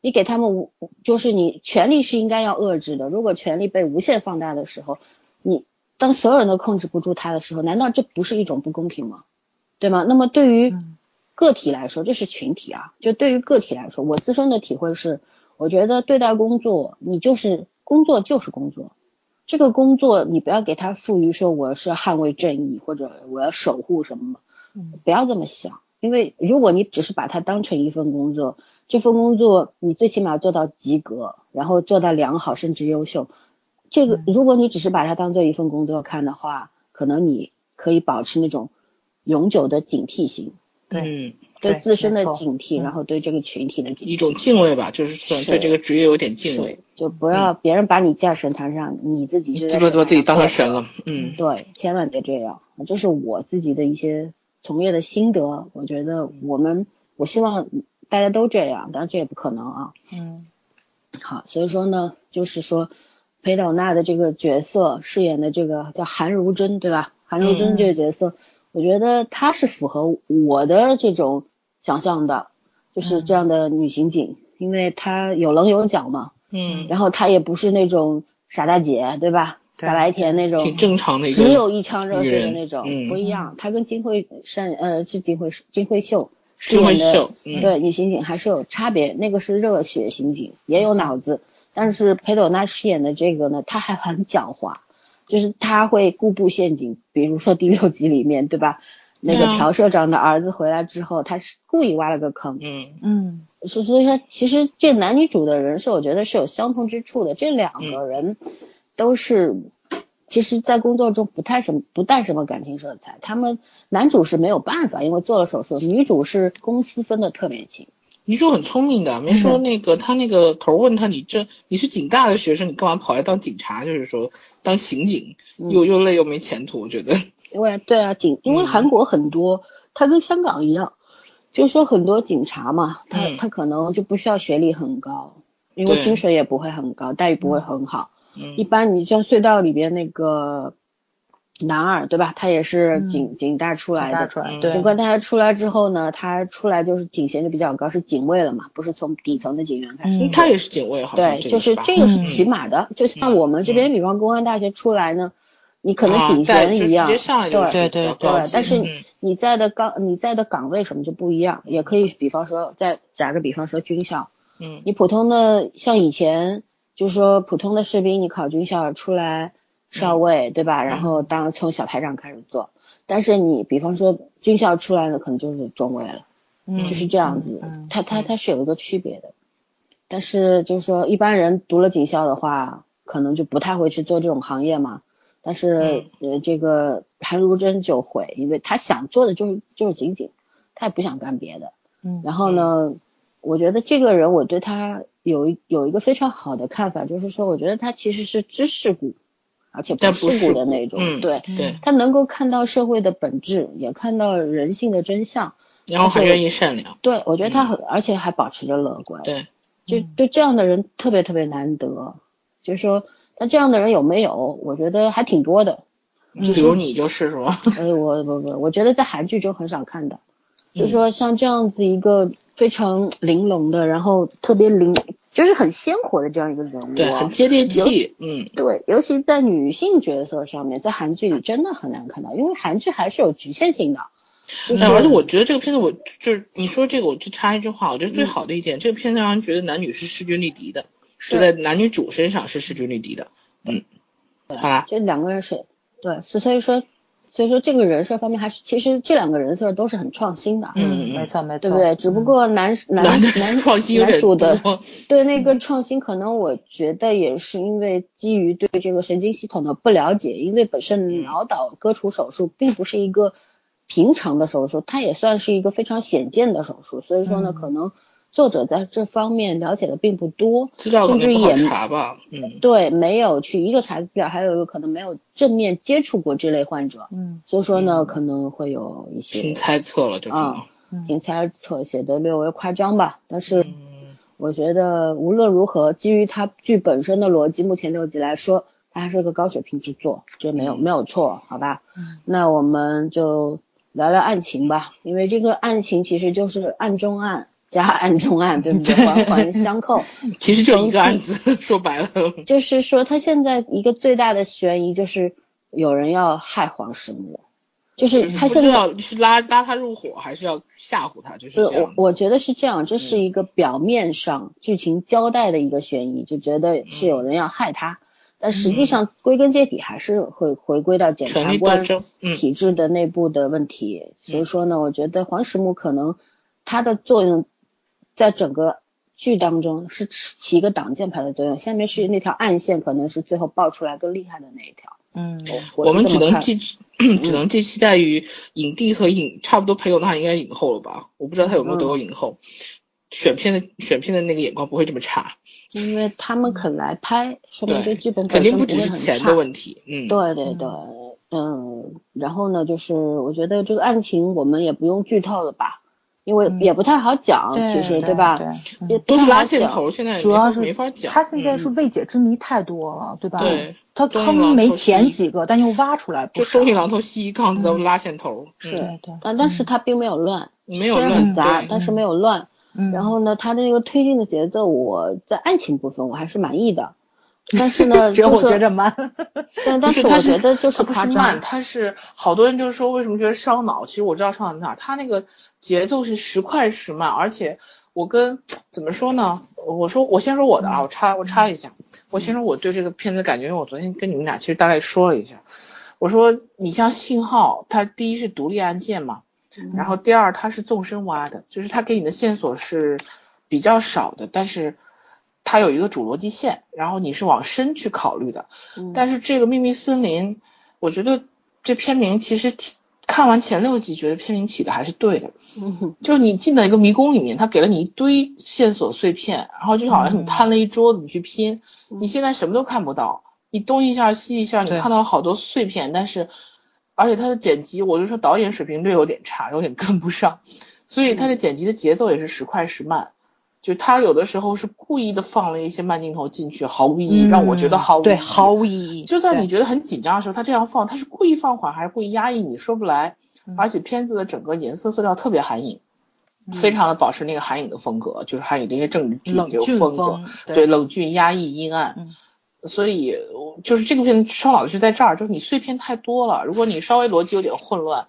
S1: 你给他们无，就是你权力是应该要遏制的。如果权力被无限放大的时候，你当所有人都控制不住他的时候，难道这不是一种不公平吗？对吗？那么对于个体来说，这是群体啊。就对于个体来说，我自身的体会是，我觉得对待工作，你就是工作就是工作，这个工作你不要给他赋予说我是捍卫正义或者我要守护什么，不要这么想。因为如果你只是把它当成一份工作，这份工作你最起码做到及格，然后做到良好甚至优秀。这个如果你只是把它当做一份工作看的话，可能你可以保持那种永久的警惕性，
S2: 对，
S1: 对自身的警惕，然后对这个群体的警
S2: 一种敬畏吧，就是说对这个职业有点敬畏，
S1: 就不要别人把你架神坛上，你自己就
S2: 基本把自己当成神了，嗯，
S1: 对，千万别这样，这是我自己的一些。从业的心得，我觉得我们，我希望大家都这样，当然这也不可能啊。
S3: 嗯，
S1: 好，所以说呢，就是说裴斗娜的这个角色饰演的这个叫韩如珍，对吧？韩如珍这个角色，我觉得她是符合我的这种想象的，就是这样的女刑警，因为她有棱有角嘛。
S2: 嗯。
S1: 然后她也不是那种傻大姐，对吧？傻白甜那种，
S2: 挺正常的，
S1: 只有一腔热血的那种，不一样。他跟金惠善，呃，是金惠金惠秀饰演的，对女刑警还是有差别。那个是热血刑警，也有脑子，但是裴斗娜饰演的这个呢，她还很狡猾，就是他会故布陷阱。比如说第六集里面，对吧？那个朴社长的儿子回来之后，他是故意挖了个坑。
S2: 嗯
S3: 嗯，
S1: 所所以说，其实这男女主的人设，我觉得是有相通之处的。这两个人。都是，其实，在工作中不太什么不带什么感情色彩。他们男主是没有办法，因为做了手术。女主是公司分的特别清。
S2: 女主很聪明的，没说那个他那个头问他，你这你是警大的学生，你干嘛跑来当警察？就是说当刑警又又累又没前途，我觉得。
S1: 因为对啊，警因为韩国很多，他跟香港一样，就是说很多警察嘛，他他可能就不需要学历很高，因为薪水也不会很高，待遇不会很好。一般你像隧道里边那个男二对吧？他也是警警大出来的，
S3: 出来对。
S1: 不过他出来之后呢，他出来就是警衔就比较高，是警卫了嘛，不是从底层的警员开始。
S2: 他也是警卫，好
S1: 像对，就是这个是起码的。就像我们这边，比方公安大学出来呢，你可能警衔一样，
S2: 对
S3: 对对
S1: 对。但是你在的岗你在的岗位什么就不一样，也可以比方说再打个比方说军校，
S2: 嗯，
S1: 你普通的像以前。就是说，普通的士兵，你考军校出来，少尉，对吧？然后当从小排长开始做。但是你比方说军校出来的，可能就是中尉了，就是这样子。他他他是有一个区别的。但是就是说，一般人读了警校的话，可能就不太会去做这种行业嘛。但是呃，这个韩如真就会，因为他想做的就是就是警警，他也不想干别的。
S3: 嗯。
S1: 然后呢，我觉得这个人，我对他。有一有一个非常好的看法，就是说，我觉得他其实是知识股，而且不世故的那种，对，
S2: 对，
S1: 他能够看到社会的本质，也看到人性的真相，
S2: 然后还愿意善良。
S1: 对，我觉得他很，而且还保持着乐观。
S2: 对，
S1: 就就这样的人特别特别难得，就是说，他这样的人有没有？我觉得还挺多的。
S2: 比如你就是是吗？
S1: 呃，我不不，我觉得在韩剧中很少看到，就是说像这样子一个。非常玲珑的，然后特别灵，就是很鲜活的这样一个人物，
S2: 对，很接地气，嗯，
S1: 对，尤其在女性角色上面，在韩剧里真的很难看到，因为韩剧还是有局限性的。
S2: 而且我觉得这个片子，我就是你说这个，我就插一句话，我觉得最好的一点，这个片子让人觉得男女是势均力敌的，就在男女主身上是势均力敌的，嗯，好啦，
S1: 这两个人是，对，所以说。所以说这个人设方面还是，其实这两个人设都是很创新的。
S3: 嗯，没错没错，
S1: 对不对？只不过男男男男主的对那个创新，可能我觉得也是因为基于对这个神经系统的不了解，因为本身脑岛割除手术并不是一个平常的手术，它也算是一个非常显见的手术，所以说呢，可能。作者在这方面了解的并不多，甚至也
S2: 查吧，嗯，
S1: 对，没有去一个查资料，还有一个可能没有正面接触过这类患者，
S3: 嗯，
S1: 所以说呢，可能会有一些
S2: 凭猜测了，就是
S1: 凭猜测写的略微夸张吧。但是我觉得无论如何，基于它剧本身的逻辑，目前六集来说，它还是个高水平之作，这没有没有错，好吧？
S3: 嗯，
S1: 那我们就聊聊案情吧，因为这个案情其实就是案中案加案中案，对不对？环环相扣。
S2: 其实就一个案子，说白了。
S1: 就是说，他现在一个最大的悬疑就是有人要害黄石木，就是他现在
S2: 是拉拉他入伙，还是要吓唬他？就是。
S1: 我我觉得是这样，这是一个表面上剧情交代的一个悬疑，就觉得是有人要害他。但实际上，归根结底还是会回归到检察官体制的内部的问题。所以说呢，我觉得黄石木可能他的作用在整个剧当中是起一个挡箭牌的作用。下面是那条暗线，可能是最后爆出来更厉害的那一条。
S3: 嗯，
S2: 我们只能寄只能寄期待于影帝和影差不多，裴勇娜应该影后了吧？我不知道他有没有得过影后。选片的选片的那个眼光不会这么差。
S1: 因为他们肯来拍，说明这剧本
S2: 肯定
S1: 不
S2: 只是钱的问题。嗯，
S1: 对对对，嗯，然后呢，就是我觉得这个案情我们也不用剧透了吧，因为也不太好讲，其实
S3: 对
S1: 吧？
S3: 对，
S2: 都是拉线头，现在
S3: 主要是
S2: 没法讲。
S3: 他现在是未解之谜太多了，
S2: 对
S3: 吧？对，他坑没填几个，但又挖出来
S2: 就收一榔头西一杠子都拉线头。
S1: 是，
S3: 对，
S1: 但但是他并没有乱，
S2: 没有乱，
S1: 杂，但是没有乱。然后呢，他的那个推进的节奏，我在爱情部分我还是满意的，但是呢，
S3: 只有我觉着慢。
S1: 但但是我觉得就是
S2: 不是慢，他是好多人就是说为什么觉得烧脑？其实我知道烧脑在哪，他那个节奏是时快时慢，而且我跟怎么说呢？我说我先说我的啊，我插我插一下，我先说我对这个片子感觉，因为我昨天跟你们俩其实大概说了一下，我说你像信号，它第一是独立案件嘛。然后第二，它是纵深挖的，就是它给你的线索是比较少的，但是它有一个主逻辑线，然后你是往深去考虑的。但是这个秘密森林，我觉得这片名其实看完前六集，觉得片名起的还是对的。
S1: 嗯，
S2: 就你进到一个迷宫里面，他给了你一堆线索碎片，然后就好像你摊了一桌子，你去拼，你现在什么都看不到，你东一下西一下，你看到好多碎片，但是。而且它的剪辑，我就说导演水平略有点差，有点跟不上，所以它的剪辑的节奏也是时快时慢，就他有的时候是故意的放了一些慢镜头进去，毫无意义，让我觉得毫无
S3: 对毫无意义。
S2: 就算你觉得很紧张的时候，他这样放，他是故意放缓还是故意压抑，你说不来。而且片子的整个颜色色调特别韩影，非常的保持那个韩影的风格，就是韩影这些政治剧
S3: 这
S2: 风格，对冷峻压抑阴暗。所以，就是这个片子烧脑的是在这儿，就是你碎片太多了。如果你稍微逻辑有点混乱，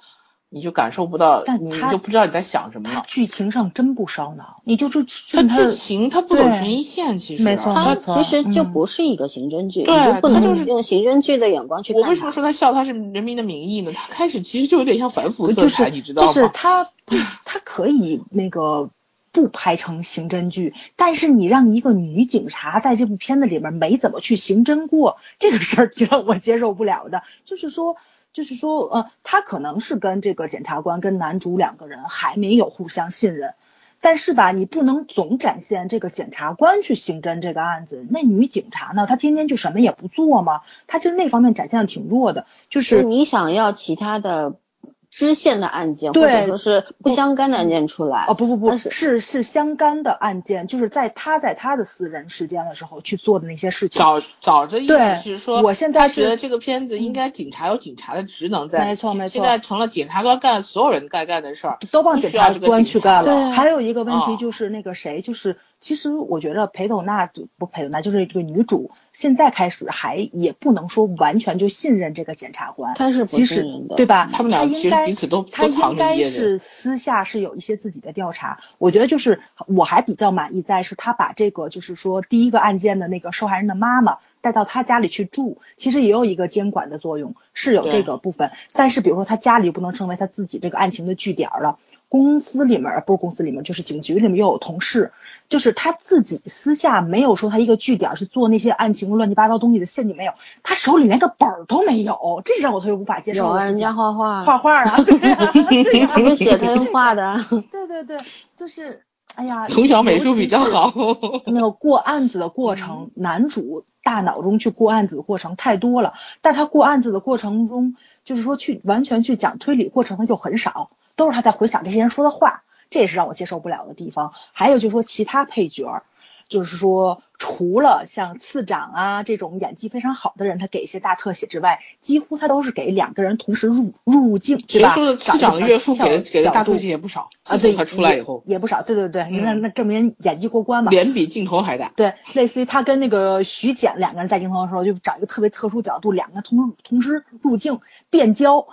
S2: 你就感受不到，但你就不知道你在想什么了。
S3: 剧情上真不烧脑，你就就
S2: 它剧情它不走悬疑线，其实
S3: 没错，
S1: 它其实就不是一个刑侦剧，
S2: 对，
S1: 不能用刑侦剧的眼光去看。
S2: 我为什么说他笑他是人民的名义呢？他开始其实就有点像反腐色彩，你知道
S3: 吗？就是他，他可以那个。不拍成刑侦剧，但是你让一个女警察在这部片子里面没怎么去刑侦过，这个事儿就让我接受不了的。就是说，就是说，呃，他可能是跟这个检察官跟男主两个人还没有互相信任，但是吧，你不能总展现这个检察官去刑侦这个案子，那女警察呢，她天天就什么也不做吗？她其实那方面展现的挺弱的，就是
S1: 你想要其他的。支线的案件，或者说是不相干的案件出来
S3: 哦，不不不，是是相干的案件，就是在他在他的私人时间的时候去做的那些事情。
S2: 早早的意思是说，
S3: 我现在
S2: 觉得这个片子应该警察有警察的职能在，
S3: 没错没错。
S2: 现在成了检察官干所有人该干的事儿，
S3: 都帮检察官去干
S2: 了。
S3: 还有一个问题就是那个谁，就是其实我觉得裴斗娜不裴斗娜就是这个女主。现在开始还也不能说完全就信任这个检察官，
S1: 他是
S3: 其实对吧？
S2: 他们俩
S3: 其实
S2: 彼此都
S3: 他应该是私下是有一些自己的调查。我觉得就是我还比较满意在是他把这个就是说第一个案件的那个受害人的妈妈带到他家里去住，其实也有一个监管的作用，是有这个部分。但是比如说他家里不能成为他自己这个案情的据点了。公司里面不是公司里面，就是警局里面又有同事，就是他自己私下没有说他一个据点是做那些案情乱七八糟东西的陷阱没有，他手里连个本儿都没有，这是让我特别无法接受
S1: 人家画画，
S3: 画画啊，对呀，
S1: 他们 写他用画的。
S3: 对对对，就是哎呀，
S2: 从小美术比较好。
S3: 那个过案子的过程，男主大脑中去过案子的过程太多了，但他过案子的过程中，就是说去完全去讲推理过程，他就很少。都是他在回想这些人说的话，这也是让我接受不了的地方。还有就是说其他配角，就是说，除了像次长啊这种演技非常好的人，他给一些大特写之外，几乎他都是给两个人同时入入镜，对吧？
S2: 说的次长的岳父给的给的大特写也不少
S3: 啊，对，
S2: 他出来以后
S3: 也不少，对对对，那那证明演技过关嘛。
S2: 脸比镜头还大。
S3: 对，类似于他跟那个徐简两个人在镜头的时候，就找一个特别特殊角度，两个人同同时入镜变焦，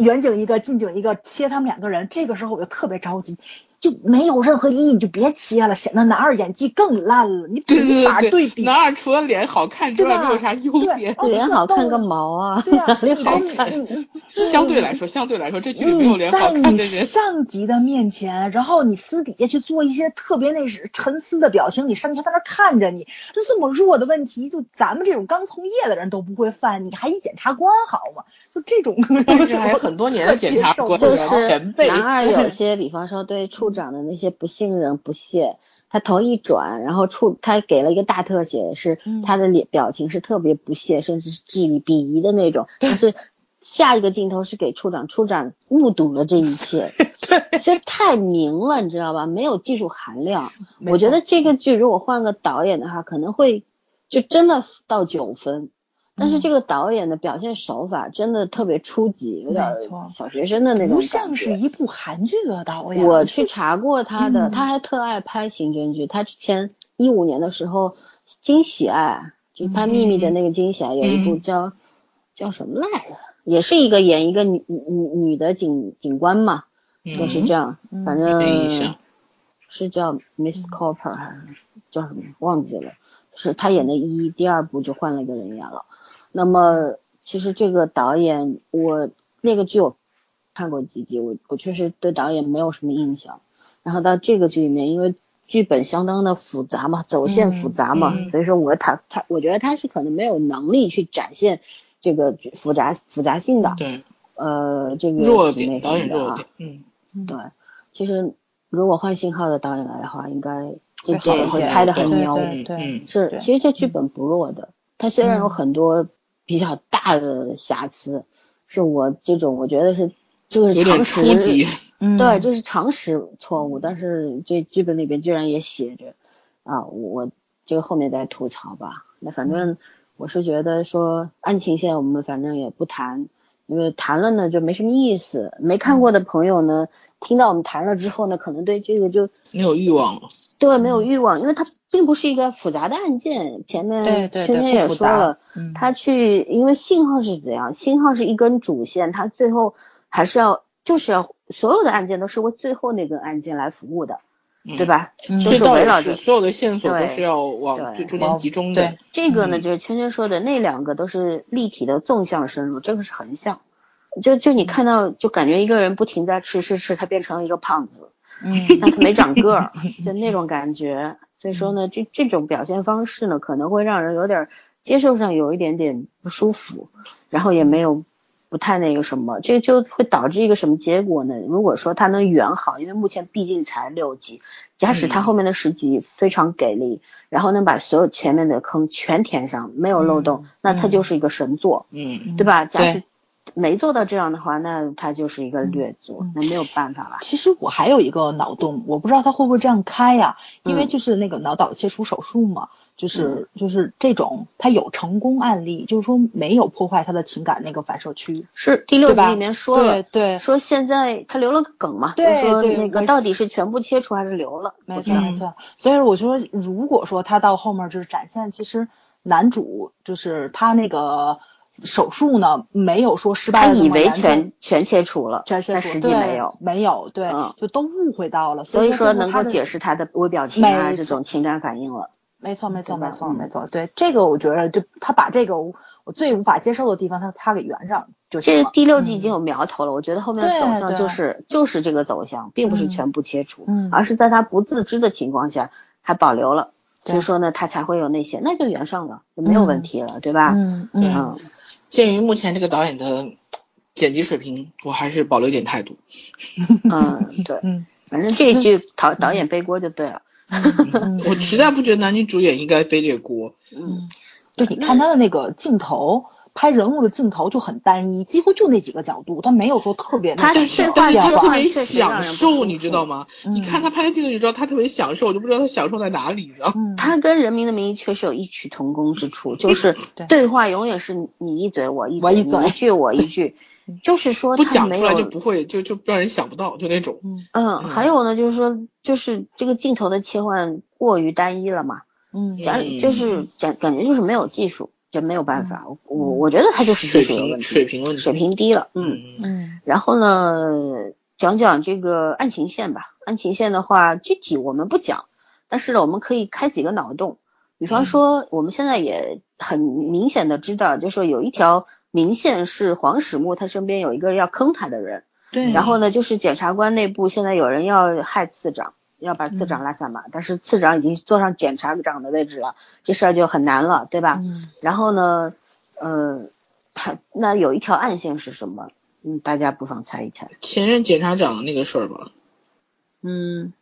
S3: 远景一个，近景一个，切他们两个人。这个时候我就特别着急。就没有任何意义，你就别切了，显得男二演技更烂了。你
S2: 没法
S3: 对比，
S2: 男二除了脸好看之外，没有啥优点。
S1: 脸好看个毛啊！
S3: 对啊，
S1: 脸好看。
S2: 相对来说，相对来说，这剧里没有脸好看的人。
S3: 上级的面前，然后你私底下去做一些特别那是沉思的表情，你上级在那看着你，就这么弱的问题，就咱们这种刚从业的人都不会犯，你还一检察官好吗？就这种，
S2: 但是还有很多年的检察官前辈。
S1: 男二有些，比方说对处长的那些不信任、不屑，他头一转，然后处他给了一个大特写，是他的脸表情是特别不屑，甚至是质疑、鄙夷的那种。但是下一个镜头是给处长，处长目睹了这一切，
S3: 对，
S1: 其实太明了，你知道吧？没有技术含量。我觉得这个剧如果换个导演的话，可能会就真的到九分。但是这个导演的表现手法真的特别初级，有点小学生的那种
S3: 不像是一部韩剧的导演。
S1: 我去查过他的，他还特爱拍刑侦剧。他之前一五年的时候，《惊喜爱》就拍《秘密》的那个《惊喜爱》，有一部叫叫什么来着？也是一个演一个女女女的警警官嘛，就是这样。反正是叫 Miss Cooper 还是叫什么？忘记了。是他演的一，第二部就换了一个人演了。那么其实这个导演，我那个剧我看过几集，我我确实对导演没有什么印象。然后到这个剧里面，因为剧本相当的复杂嘛，走线复杂嘛，所以说我他他，我觉得他是可能没有能力去展现这个复杂复杂性的。
S2: 对。
S1: 呃，这个
S2: 弱点，导演弱点。
S1: 嗯。对，其实如果换信号的导演来的话，应该这这会拍的很牛。
S3: 对。
S1: 是，其实这剧本不弱的，他虽然有很多。比较大的瑕疵，是我这种我觉得是这个是常识，对，这是常识错误。但是这剧本里边居然也写着啊，我这个后面再吐槽吧。那反正我是觉得说案情线我们反正也不谈，因为谈了呢就没什么意思。没看过的朋友呢，听到我们谈了之后呢，可能对这个就
S2: 没有欲望了。
S1: 对，没有欲望，因为它并不是一个复杂的案件。前面圈圈也说了，他去，因为信号是怎样？信号是一根主线，他最后还是要，就是要所有的案件都是为最后那根案件来服务的，对吧？就是围绕着
S2: 所有的线索都是要往最中间集中的。
S1: 这个呢，就是圈圈说的那两个都是立体的纵向深入，这个是横向。就就你看到，就感觉一个人不停在吃吃吃，他变成了一个胖子。
S3: 嗯，
S1: 但他没长个儿，就那种感觉。所以说呢，这这种表现方式呢，可能会让人有点接受上有一点点不舒服，然后也没有不太那个什么，这就会导致一个什么结果呢？如果说他能圆好，因为目前毕竟才六集，假使他后面的十集非常给力，然后能把所有前面的坑全填上，没有漏洞，那他就是一个神作，
S2: 嗯，
S1: 对吧？假使。没做到这样的话，那他就是一个劣作，那没有办法了。
S3: 其实我还有一个脑洞，我不知道他会不会这样开呀？因为就是那个脑岛切除手术嘛，就是就是这种，他有成功案例，就是说没有破坏他的情感那个反射区。
S1: 是第六集里面说
S3: 了，对，对
S1: 说现在他留了个梗嘛，就说那个到底是全部切除还是留了？
S3: 没错没错。所以我就说，如果说他到后面就是展现，其实男主就是他那个。手术呢，没有说失败
S1: 他以为全全切除了，
S3: 全切除，
S1: 实际没有，
S3: 没有，对，就都误会到了。
S1: 所
S3: 以说
S1: 能够解释他的微表情啊，这种情感反应了。
S3: 没错，没错，没错，没错。对，这个我觉得，就他把这个我最无法接受的地方，他他给圆上就行
S1: 这第六季已经有苗头了，我觉得后面的走向就是就是这个走向，并不是全部切除，而是在他不自知的情况下还保留了，所以说呢，他才会有那些，那就圆上了，就没有问题了，对吧？
S3: 嗯嗯。
S2: 鉴于目前这个导演的剪辑水平，我还是保留一点态度。
S1: 嗯，对，嗯，反正这一句导导演背锅就对了。
S2: 我实在不觉得男女主演应该背这个锅。
S1: 嗯，
S3: 就你看他的那个镜头。拍人物的镜头就很单一，几乎就那几个角度，他没有说特别的
S1: 他
S2: 但是
S1: 对
S2: 但是
S1: 话
S2: 他特别享受，你知道吗？你
S3: 嗯
S2: 看他拍的镜头就知道他特别享受，我就不知道他享受在哪里，你知道吗？
S3: 嗯，
S1: 他跟《人民的名义》确实有异曲同工之处，就 是
S3: 对
S1: 对话永远是你一嘴我一嘴，
S3: 我一嘴
S1: 你一句我一句，就是说
S2: 不
S1: 他没
S2: 讲出来就不会，就就让人想不到，就那种。
S3: 嗯
S1: 嗯，还有呢，就是说就是这个镜头的切换过于单一了嘛，
S3: 嗯
S1: 讲
S2: 嗯
S1: 就是感感觉就是没有技术，这没有办法，我我我觉得他就是
S2: 水平水平问题
S1: 水平低了，嗯。
S2: 嗯
S3: 嗯
S1: 然后呢，讲讲这个案情线吧。案情线的话，具体我们不讲，但是呢，我们可以开几个脑洞。比方说，我们现在也很明显的知道，就是说有一条明线是黄始木他身边有一个要坑他的人，
S3: 对，
S1: 然后呢，就是检察官内部现在有人要害次长，要把次
S3: 嗯
S1: 长拉下马，但是次长已经坐上检察长的位置了，这事儿就很难了，对吧？
S3: 嗯
S1: 然后呢，呃，他那有一条暗线是什么？嗯，大家不妨猜一猜。
S2: 前任检察长的那个事儿吧，
S1: 嗯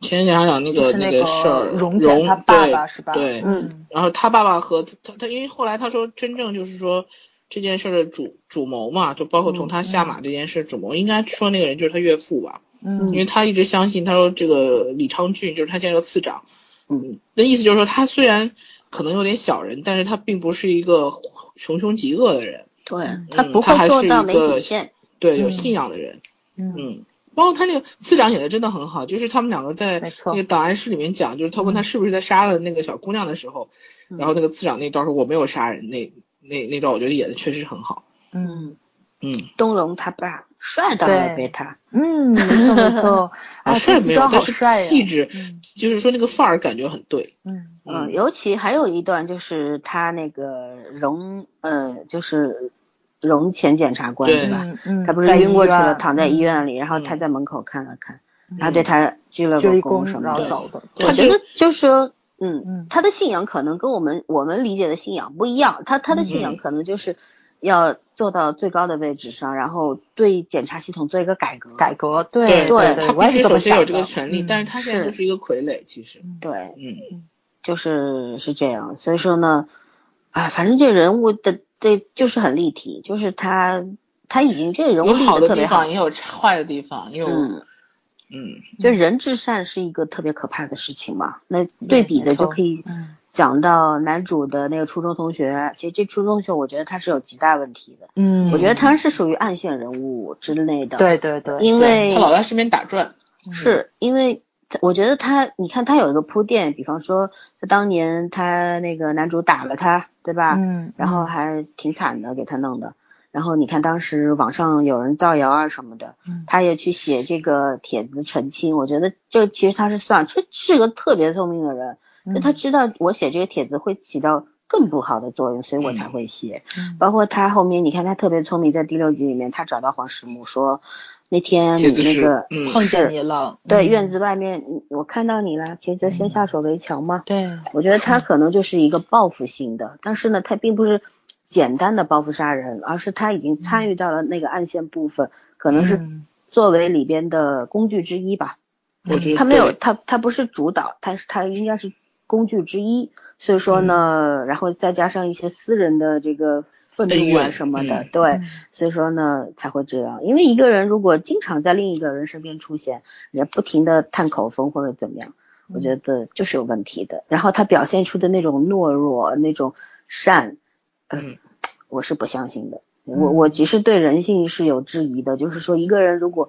S2: 前任检察长那个
S3: 那
S2: 个事儿，
S3: 荣检他爸爸
S2: 对
S3: 是吧？
S2: 对，
S1: 嗯
S2: 然后他爸爸和他他，因为后来他说真正就是说这件事儿的主主谋嘛，就包括从他下马这件事，主谋应该说那个人就是他岳父吧，
S3: 嗯
S2: 因为他一直相信他说这个李昌俊就是他现在这个次长，
S1: 嗯，
S2: 那意思就是说他虽然可能有点小人，但是他并不是一个穷凶极恶的人，
S1: 对
S3: 嗯
S1: 他不会
S2: 他还是
S1: 做到没
S2: 一个
S1: 底线。
S2: 对，有
S3: 嗯。
S2: 信仰的人，
S3: 嗯。
S2: 嗯。包括他那个次长演的真的很好，就是他们两个在那个档案室里面讲，就是他问他是不是在杀了那个小姑娘的时候，
S1: 嗯。
S2: 然后那个次长那招说我没有杀人，那那那段我觉得演的确实很好。
S3: 嗯。
S2: 嗯，
S1: 东龙他爸帅到了
S3: 对
S1: 贝塔，
S3: 嗯，没错没错，
S2: 啊，
S3: 啊，
S2: 帅没有，
S3: 好
S2: 但是
S3: 帅
S2: 气质
S3: 嗯，
S2: 就是说那个范儿感觉很对。
S3: 嗯
S1: 嗯，尤其还有一段就是他那个荣，呃，就是荣前检察官
S2: 对
S1: 对吧？他不是晕过去了，躺在医
S3: 嗯
S1: 院里，然后他
S2: 嗯
S1: 在门口看了看，
S3: 嗯
S1: 然后对他鞠了个
S3: 鞠躬，
S1: 什么的。
S3: 然后走的，
S2: 他
S1: 觉得就是说，嗯
S3: 嗯，
S1: 他的信仰可能跟我们我们理解的信仰不一样，他他的信仰
S2: 嗯
S1: 可能就是要做到最高的位置上，然后对检察系统做一个改革。
S3: 改革，对
S2: 对
S1: 对
S3: 对，
S2: 他
S3: 我也是这么
S2: 必须首先有这个权利，
S3: 嗯
S2: 但是他现在
S1: 是。
S2: 就是一个傀儡，其实。
S1: 对，
S2: 嗯，
S1: 就是是这样，所以说呢，哎，反正这人物的对就是很立体，就是他他已经这个人物
S2: 好的地方，，也有坏的地方，也有
S1: 嗯，
S2: 嗯。
S1: 就人至善是一个特别可怕的事情嘛。那对比的就可以
S3: 嗯
S1: 讲到男主的那个初中同学，其实这初中同学我觉得他是有极大问题的，
S3: 嗯，
S1: 我觉得他是属于暗线人物之类的，，
S3: 对对对，
S1: 因为
S2: 他老在身边打转。
S1: 是因为我觉得他，你看他有一个铺垫，比方说他当年他那个男主打了他，对吧？
S3: 嗯，
S1: 然后还挺惨的，给他弄的。然后你看当时网上有人造谣啊什么的，
S3: 嗯
S1: 他也去写这个帖子澄清。我觉得这其实他是算这是个特别聪明的人，
S3: 嗯。
S1: 就他知道我写这个帖子会起到更不好的作用，所以我才会写。
S3: 嗯。
S1: 包括他后面，你看他特别聪明，在第六集里面，他找到黄石木说，那天你那个
S2: 嗯。
S3: 碰见你了，
S1: 对，
S3: 嗯。
S1: 院子外面我看到你了，其实先下手为强嘛。
S3: 对，
S1: 我觉得他可能就是一个报复性的，但是呢，他并不是简单的报复杀人，而是他已经参与到了那个暗线部分，可能是
S3: 嗯。
S1: 作为里边的工具之一吧。
S2: 我觉得
S1: 他没有，他他不是主导，他是他应该是工具之一。所以说呢，然后再加上一些私人的这个愤怒啊什么的，
S2: 嗯
S1: 对，
S3: 嗯
S1: 所以说呢才会这样。因为一个人如果经常在另一个人身边出现，人家不停的探口风或者怎么样，我觉得就是有问题的。然后他表现出的那种懦弱、那种善，
S2: 嗯，
S1: 我是不相信的。我我其实对人性是有质疑的，就是说一个人如果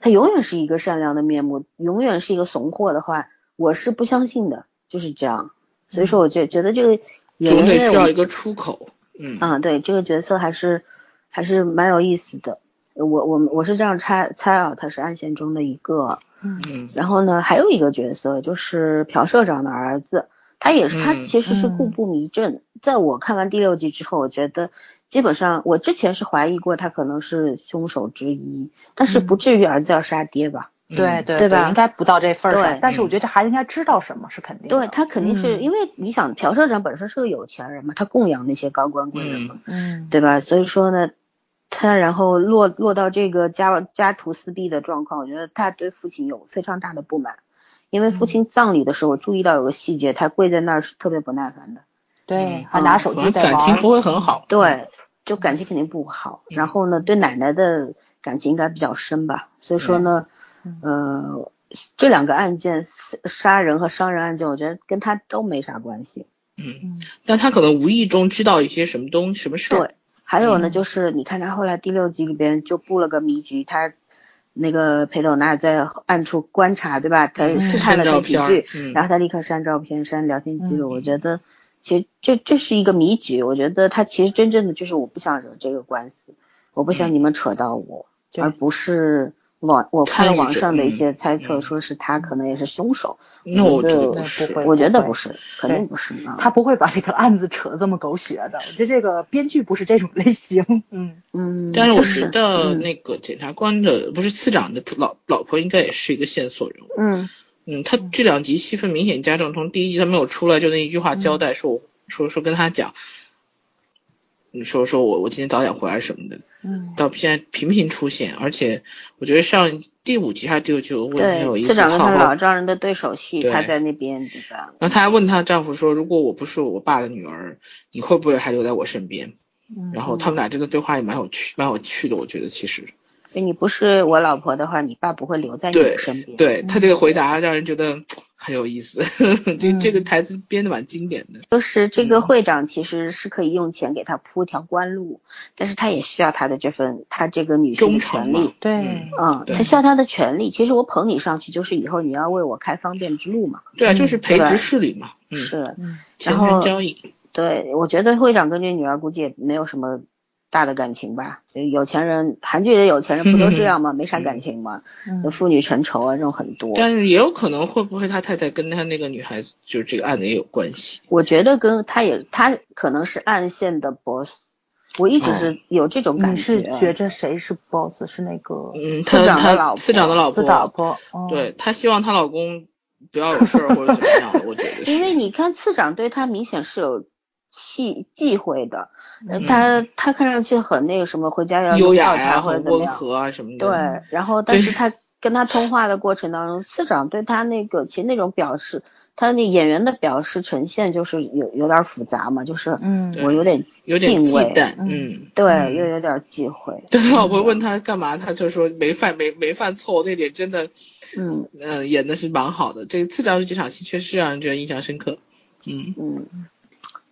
S1: 他永远是一个善良的面目，永远是一个怂货的话，我是不相信的，就是这样。所以说，我觉觉得这个演
S2: 总得需要一个出口。嗯
S1: 啊，对这个角色还是还是蛮有意思的。我我我是这样猜猜啊，他是暗线中的一个。
S2: 嗯
S1: 然后呢，还有一个角色就是朴社长的儿子，他也是他
S2: 嗯
S1: 其实是
S3: 嗯
S1: 故布迷阵。在我看完第六集之后，我觉得基本上我之前是怀疑过他可能是凶手之一，但是不
S3: 嗯
S1: 至于儿子要杀爹吧？
S3: 对对
S1: 对吧
S3: 应该不到这份儿
S1: 对
S3: 上，但是我觉得这孩子应该知道什么是肯定的，
S1: 对他肯定是、
S3: 嗯
S1: 因为你想，朴社长本身是个有钱人嘛，他供养那些高官贵人嘛，
S3: 嗯
S1: 对吧？所以说呢，他然后落落到这个家家徒四壁的状况，我觉得他对父亲有非常大的不满，因为父亲葬礼的时候，我注意到有个细节，他跪在那儿是特别不耐烦的，
S3: 对，还拿手机在
S2: 玩，感情不会很好。
S1: 对，就感情肯定不好。然后呢，对奶奶的感情应该比较深吧。所以说呢，呃，这两个案件，杀人和伤人案件，我觉得跟他都没啥关系。
S2: 嗯，但他可能无意中知道一些什么东什么事
S1: 儿。对，还有呢，就是你看他后来第六集里边就布了个迷局，他那个裴斗娜在暗处观察，对吧？他试探了那几句，然后他立刻删照片、删聊天记录。我觉得其实这这是一个迷局，我觉得他其实真正的就是我不想惹这个官司，我不想你们扯到我，而不是。网我看了网上的一些猜测，说是他可能也是凶手。
S2: 那我觉得不
S3: 是，
S1: 我觉得不是，肯定不是。
S3: 他不会把这个案子扯得这么狗血的。我觉得这个编剧不是这种类型。
S1: 嗯 嗯。
S2: 但是我觉得那个检察官的不是次长的老老婆应该也是一个线索人物。
S1: 嗯
S2: 嗯，他这两集戏份明显加重，从第一集他没有出来就那一句话交代，说说说跟他讲。你说说我我今天早点回来什么的，
S3: 嗯，
S2: 到现在频频出现，而且我觉得上第五集还是第六集，我问
S1: 有
S2: 一
S1: 次长跟他老丈人的对手戏，他在那边对吧？
S2: 然后他还问她丈夫说，如果我不是我爸的女儿，你会不会还留在我身边？然后他们俩这个对话也蛮有趣，蛮有趣的，我觉得其实。
S1: 你不是我老婆的话，你爸不会留在你身边。
S2: 对他这个回答让人觉得很有意思，这这个台词编的蛮经典的。
S1: 就是这个会长其实是可以用钱给他铺一条官路，但是他也需要他的这份他这个女性的权利。
S3: 对，
S1: 嗯，他需要他的权利。其实我捧你上去，就是以后你要为我开方便之路嘛。
S2: 对啊，就是培植势力嘛。
S1: 是，
S2: 钱权交易。
S1: 对，我觉得会长跟这女儿估计也没有什么。大的感情吧，有钱人，韩剧的有钱人不都这样吗？没啥感情吗？父女成仇啊，这种很多。
S2: 但是也有可能会不会他太太跟他那个女孩子，就是这个案子也有关系？
S1: 我觉得跟他也，他可能是暗线的 boss。我一直是有这种感
S3: 觉。你是觉着谁是 boss？是那个
S2: 嗯，
S1: 次长的老婆。
S2: 次长的老婆。
S3: 老婆。
S2: 对她希望她老公不要有事儿或者怎么样的，我觉得。
S1: 因为你看次长对他明显是有。忌忌讳的，他他看上去很那个什么，回家要
S2: 优雅呀，
S1: 或者
S2: 温和啊什么。的。
S1: 对，然后但是他跟他通话的过程当中，次长对他那个其实那种表示，他那演员的表示呈现就是有有点复杂嘛，就是嗯，我
S2: 有
S1: 点
S2: 有点
S1: 忌
S2: 惮，
S1: 嗯，对，又有点忌讳。
S2: 对老婆问他干嘛，他就说没犯没没犯错，那点真的，
S1: 嗯。
S2: 嗯，演的是蛮好的。这个次长这场戏确实让人觉得印象深刻，
S1: 嗯。嗯。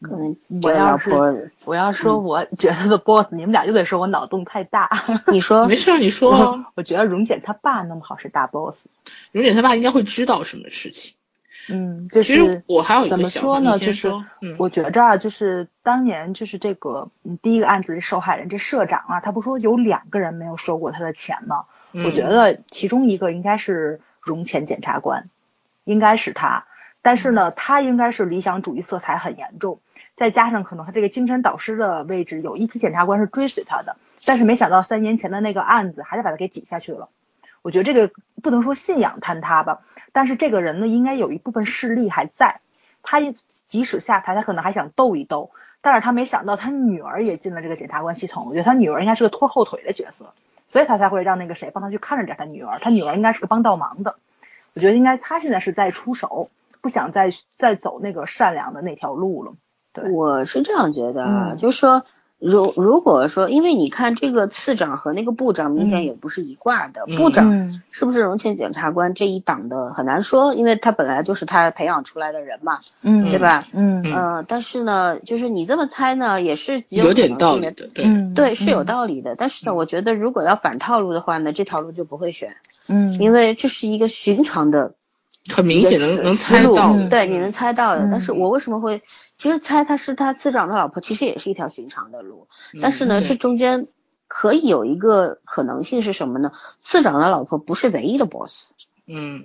S1: 可能
S3: 我要是我要说我觉得的 boss，你们俩就得说我脑洞太大。
S1: 你说
S2: 没事，你说。
S3: 我觉得荣姐她爸那么好是大 boss。
S2: 荣姐她爸应该会知道什么事情。
S3: 嗯，就是
S2: 其实我还有一
S3: 个怎么说呢？就是我觉着啊就是当年就是这个第一个案子的受害人这社长啊，他不说有两个人没有收过他的钱吗？我觉得其中一个应该是荣前检察官，应该是他。但是呢，他应该是理想主义色彩很严重。再加上可能他这个精神导师的位置，有一批检察官是追随他的，但是没想到三年前的那个案子还是把他给挤下去了。我觉得这个不能说信仰坍塌吧，但是这个人呢，应该有一部分势力还在。他即使下台，他可能还想斗一斗，但是他没想到他女儿也进了这个检察官系统。我觉得他女儿应该是个拖后腿的角色，所以他才会让那个谁帮他去看着点他女儿。他女儿应该是个帮倒忙的。我觉得应该他现在是在出手，不想再再走那个善良的那条路了。
S1: 我是这样觉得啊，就是说，如如果说，因为你看这个次长和那个部长明显也不是一挂的，部长是不是荣前检察官这一档的很难说，因为他本来就是他培养出来的人嘛，
S3: 嗯，
S1: 对吧？
S3: 嗯。
S1: 嗯，但是呢，就是你这么猜呢，也是
S2: 有点道理的，对。
S1: 对是有道理的，但是呢，我觉得如果要反套路的话呢，这条路就不会选，
S3: 嗯，
S1: 因为这是一个寻常的。
S2: 很明显能能猜到，
S1: 对，你能猜到的。但是我为什么会，其实猜他是他次长的老婆，其实也是一条寻常的路。但是呢，这中间可以有一个可能性是什么呢？次长的老婆不是唯一的 boss。
S2: 嗯，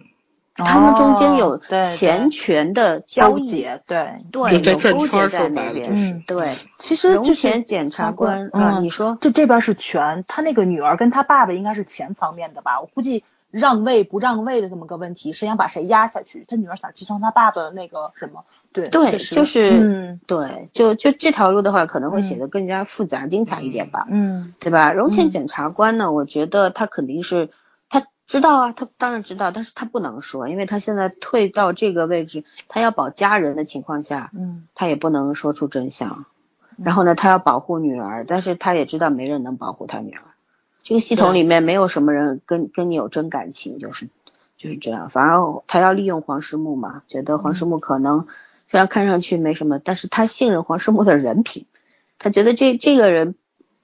S1: 他们中间有钱权的交易，
S3: 对
S1: 对，
S2: 有
S1: 勾结
S2: 在
S1: 那边。
S3: 嗯，
S1: 对，
S3: 其实
S1: 之前检察官啊，你说
S3: 这这边是权，他那个女儿跟他爸爸应该是钱方面的吧？我估计。让位不让位的这么个问题，谁想把谁压下去？他女儿想继承他爸爸的那个什么？对
S1: 对，就是嗯，对，就就这条路的话，可能会写得更加复杂精彩一点吧。
S3: 嗯，
S1: 对吧？荣前检察官呢，我觉得他肯定是他知道啊，他当然知道，但是他不能说，因为他现在退到这个位置，他要保家人的情况下，
S3: 嗯，
S1: 他也不能说出真相。然后呢，他要保护女儿，但是他也知道没人能保护他女儿。这个系统里面没有什么人跟跟你有真感情，就是就是这样。反而他要利用黄世木嘛，觉得黄世木可能虽然看上去没什么，但是他信任黄世木的人品，他觉得这这个人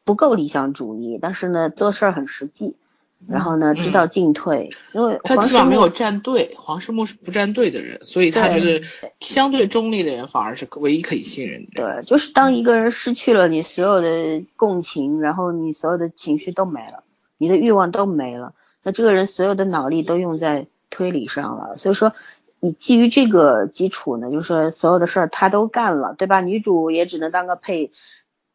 S1: 不够理想主义，但是呢做事儿很实际。然后呢，知道进退，因为
S2: 他基本上没有站队，黄世木是不站队的人，所以他觉得相对中立的人反而是唯一可以信任的。
S1: 对，就是当一个人失去了你所有的共情，然后你所有的情绪都没了，你的欲望都没了，那这个人所有的脑力都用在推理上了。所以说，你基于这个基础呢，就是所有的事儿他都干了，对吧？女主也只能当个配。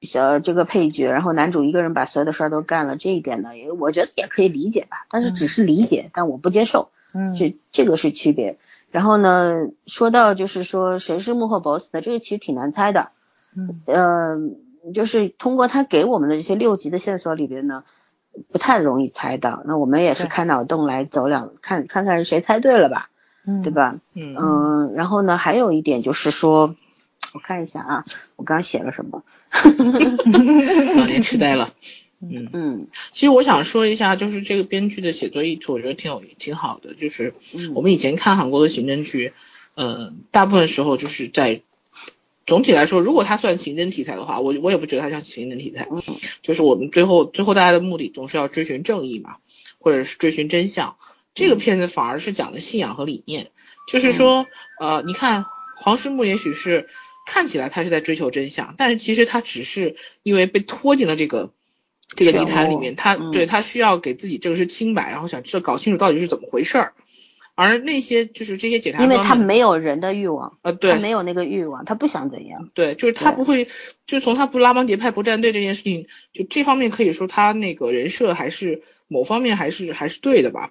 S1: 小这个配角，然后男主一个人把所有的事儿都干了，这一点呢，也我觉得也可以理解吧，但是只是理解，但我不接受，
S3: 嗯，
S1: 这这个是区别。然后呢，说到就是说谁是幕后 boss 的，这个其实挺难猜的，
S3: 嗯，
S1: 呃，就是通过他给我们的这些六级的线索里边呢，不太容易猜到。那我们也是开脑洞来走两看看看谁猜对了吧，
S3: 嗯，
S1: 对吧？
S2: 嗯
S1: 嗯，然后呢，还有一点就是说。我看一下啊，我刚刚写了什么？
S2: 老年痴呆了。嗯
S1: 嗯，
S2: 其实我想说一下，就是这个编剧的写作意图，我觉得挺有挺好的。就是我们以前看韩国的刑侦剧，呃，大部分时候就是在总体来说，如果它算刑侦题材的话，我我也不觉得它像刑侦题材。
S1: 嗯，
S2: 就是我们最后最后大家的目的总是要追寻正义嘛，或者是追寻真相。这个片子反而是讲的信仰和理念，就是说，呃，你看黄世木也许是。看起来他是在追求真相，但是其实他只是因为被拖进了这个这个泥潭里面，他对他需要给自己证实清白，然后想知道搞清楚到底是怎么回事儿。而那些就是这些检察官，
S1: 因为他没有人的欲望，
S2: 呃，对，
S1: 他没有那个欲望，他不想怎样。
S2: 对，就是他不会，就从他不拉帮结派、不站队这件事情，就这方面可以说他那个人设还是某方面还是还是对的吧，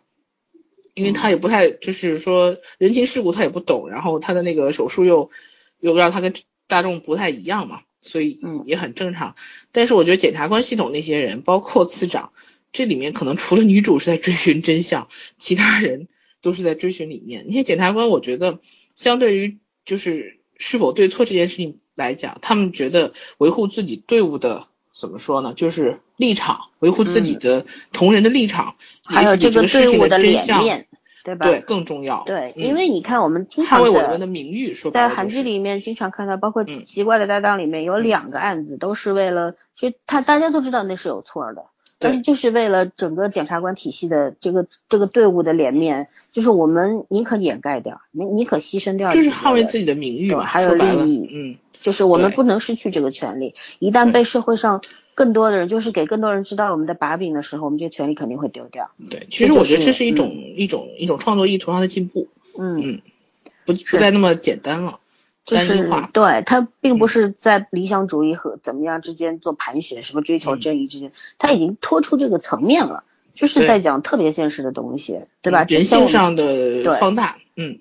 S2: 因为他也不太就是说人情世故他也不懂，然后他的那个手术又。又让他跟大众不太一样嘛，所以也很正常。但是我觉得检察官系统那些人，包括次长，这里面可能除了女主是在追寻真相，其他人都是在追寻理念。那些检察官，我觉得相对于就是是否对错这件事情来讲，他们觉得维护自己队伍的怎么说呢？就是立场，维护自己的同仁的立场，
S1: 还有这个队伍的
S2: 脸
S1: 面。对吧？
S2: 对，更重要。
S1: 对，因为你看，我们经常
S2: 捍卫我们的名誉，说
S1: 在韩剧里面经常看到，包括《奇怪的搭档》里面有两个案子，都是为了，其实他大家都知道那是有错的，但是就是为了整个检察官体系的这个这个队伍的脸面，就是我们宁可掩盖掉，你你可牺牲掉，
S2: 就是捍卫自己的名誉，
S1: 还有利益，
S2: 嗯，
S1: 就是我们不能失去这个权利，一旦被社会上。更多的人就是给更多人知道我们的把柄的时候，我们这个权利肯定会丢掉。
S2: 对，其实我觉得这是一种一种一种创作意图上的进步。
S1: 嗯
S2: 嗯，不不再那么简单了，单一化。
S1: 对，他并不是在理想主义和怎么样之间做盘旋，什么追求正义之间，他已经脱出这个层面了，就是在讲特别现实的东西，对吧？
S2: 人性上的放大。嗯，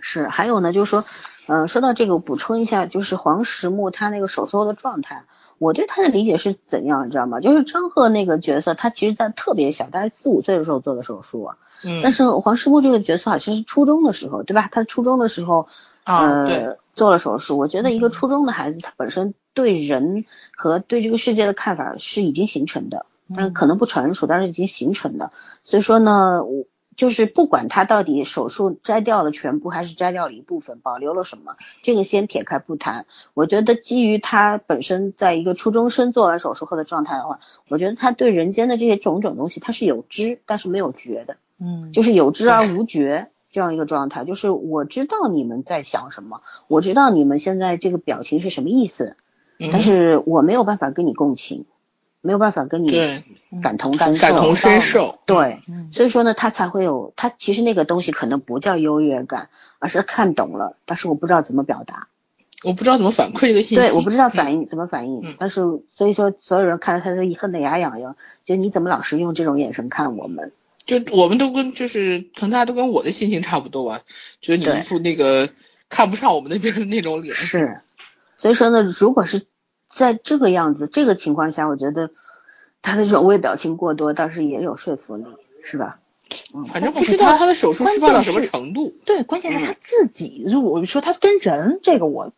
S1: 是。还有呢，就是说，嗯，说到这个，补充一下，就是黄石木他那个手术后的状态。我对他的理解是怎样，你知道吗？就是张赫那个角色，他其实在特别小，大概四五岁的时候做的手术。
S2: 嗯。
S1: 但是黄师傅这个角色好像是初中的时候，对吧？他初中的时候，呃，做了手术。我觉得一个初中的孩子，他本身对人和对这个世界的看法是已经形成的，但可能不成熟，但是已经形成的。所以说呢，我。就是不管他到底手术摘掉了全部还是摘掉了一部分，保留了什么，这个先撇开不谈。我觉得基于他本身在一个初中生做完手术后的状态的话，我觉得他对人间的这些种种东西他是有知，但是没有觉的，
S3: 嗯，
S1: 就是有知而无觉这样一个状态。就是我知道你们在想什么，我知道你们现在这个表情是什么意思，但是我没有办法跟你共情。没有办法跟你感同身受，
S2: 感同身受，
S1: 对，所以说呢，他才会有他其实那个东西可能不叫优越感，而是看懂了，但是我不知道怎么表达，
S2: 我不知道怎么反馈这个信息，
S1: 对，我不知道反应怎么反应，但是所以说所有人看到他是恨得牙痒痒，就你怎么老是用这种眼神看我们？
S2: 就我们都跟就是可能大家都跟我的心情差不多吧，觉得你一副那个看不上我们那边的那种脸，
S1: 是，所以说呢，如果是。在这个样子、这个情况下，我觉得他的这种微表情过多，倒是也有说服力，是吧？
S2: 反正不知道他的手术失败到什么程度。
S3: 对，关键是他自己，就我说他跟人这个我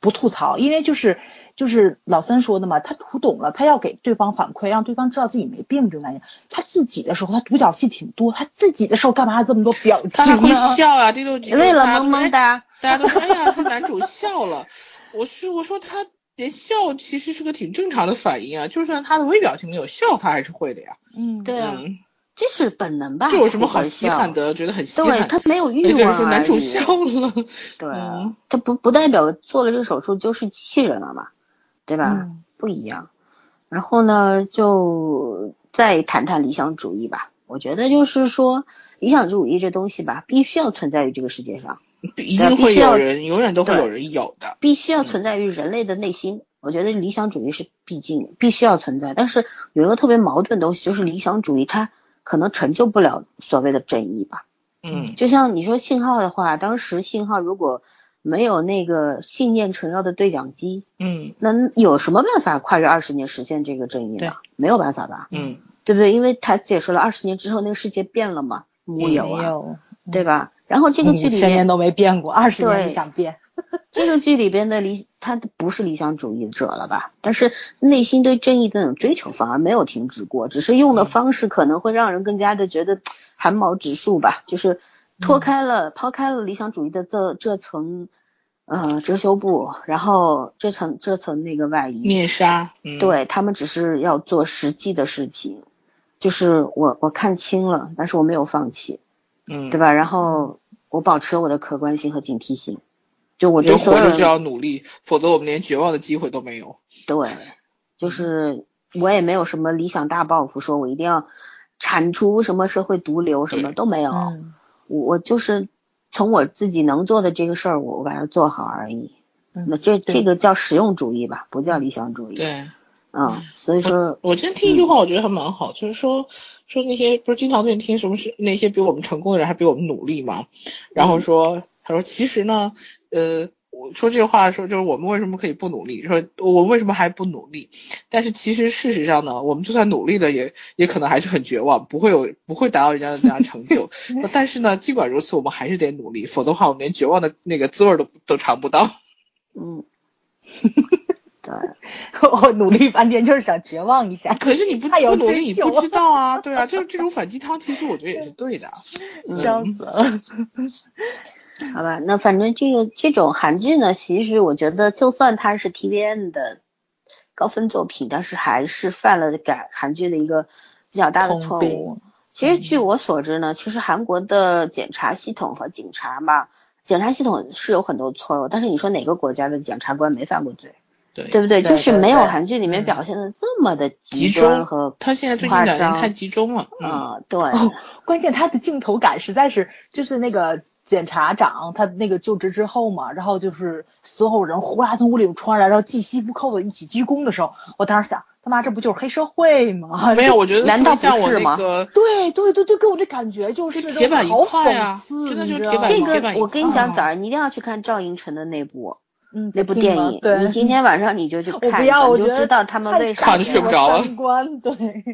S3: 不吐槽，因为就是就是老三说的嘛，他读懂了，他要给对方反馈，让对方知道自己没病这种感觉。他自己的时候，他独角戏挺多，他自己的时候干嘛这么多表情？
S2: 他会笑啊，第六集
S1: 为了萌萌哒，
S2: 大家都说哎呀，说男主笑了，我是我说他。连笑其实是个挺正常的反应啊，就算他的微表情没有笑，他还是会的呀。
S1: 嗯，对啊，这是本能吧？
S2: 这有什么好稀罕的？觉得很稀罕。
S1: 对他没有欲望
S2: 说男主笑了。
S1: 对，他不不代表做了这个手术就是机器人了嘛，对吧？不一样。然后呢，就再谈谈理想主义吧。我觉得就是说，理想主义这东西吧，必须要存在于这个世界上。
S2: 一定会有人，永远都会有人有的。
S1: 必须要存在于人类的内心。我觉得理想主义是毕竟必须要存在，但是有一个特别矛盾的东西，就是理想主义它可能成就不了所谓的正义吧。
S2: 嗯，
S1: 就像你说信号的话，当时信号如果没有那个信念成药的对讲机，
S2: 嗯，
S1: 那有什么办法跨越二十年实现这个正义呢？没有办法吧？
S2: 嗯，
S1: 对不对？因为台词也说了，二十年之后那个世界变了嘛，木有啊，对吧？然后这个剧里面
S3: 千年都没变过，二十年想变。
S1: 这个剧里边的理，他不是理想主义者了吧？但是内心对正义的那种追求反而没有停止过，只是用的方式可能会让人更加的觉得汗毛直竖吧。就是脱开了、抛开了理想主义的这这层呃遮羞布，然后这层这层那个外衣
S2: 面纱，
S1: 对他们只是要做实际的事情，就是我我看清了，但是我没有放弃。
S2: 嗯，
S1: 对吧？然后我保持我的客观性和警惕性，就我
S2: 对
S1: 活着
S2: 就要努力，否则我们连绝望的机会都没有。
S1: 对，就是我也没有什么理想大抱负，说我一定要铲除什么社会毒瘤，什么都没有。我我就是从我自己能做的这个事儿，我我把它做好而已。那这这个叫实用主义吧，不叫理想主义。
S2: 对。
S1: 嗯，所以说，
S2: 我今天听一句话，我觉得还蛮好，就是说说那些不是经常对你听什么是那些比我们成功的人还比我们努力嘛？然后说，他说其实呢，呃，我说这句话的时候，就是我们为什么可以不努力？说我们为什么还不努力？但是其实事实上呢，我们就算努力的，也也可能还是很绝望，不会有不会达到人家的那样成就。但是呢，尽管如此，我们还是得努力，否则的话，我们连绝望的那个滋味都都尝不到。
S1: 嗯。
S3: 我努力半天就是想绝望一下，
S2: 可是你不太努力，你不知道啊，对啊，就是这种反鸡汤，其实我觉得也是对的。
S3: 笑死了。
S1: 好吧，那反正这个这种韩剧呢，其实我觉得就算它是 TVN 的高分作品，但是还是犯了改韩剧的一个比较大的错误。其实据我所知呢，其实韩国的检察系统和警察嘛，检察系统是有很多错误，但是你说哪个国家的检察官没犯过罪？对不对？就是没有韩剧里面表现的这么的
S2: 集
S1: 中和
S2: 他现在最近两年太集中了
S1: 啊！对，
S3: 关键他的镜头感实在是，就是那个检察长他那个就职之后嘛，然后就是所有人呼啦从屋里冲出来，然后系西服扣子一起鞠躬的时候，我当时想，他妈这不就是黑社会吗？
S2: 没有，我觉得
S1: 难道
S2: 不
S1: 是吗？
S3: 对对对对，给我这感觉就是
S2: 铁板一块啊！
S3: 真
S2: 的就是铁板
S1: 这个我跟你讲，早上你一定要去看赵寅成的那部。
S3: 嗯，
S1: 那部电影，你今天晚上你就去 看，
S3: 你
S1: 就知道他们为啥
S2: 看睡不着了。
S3: 对，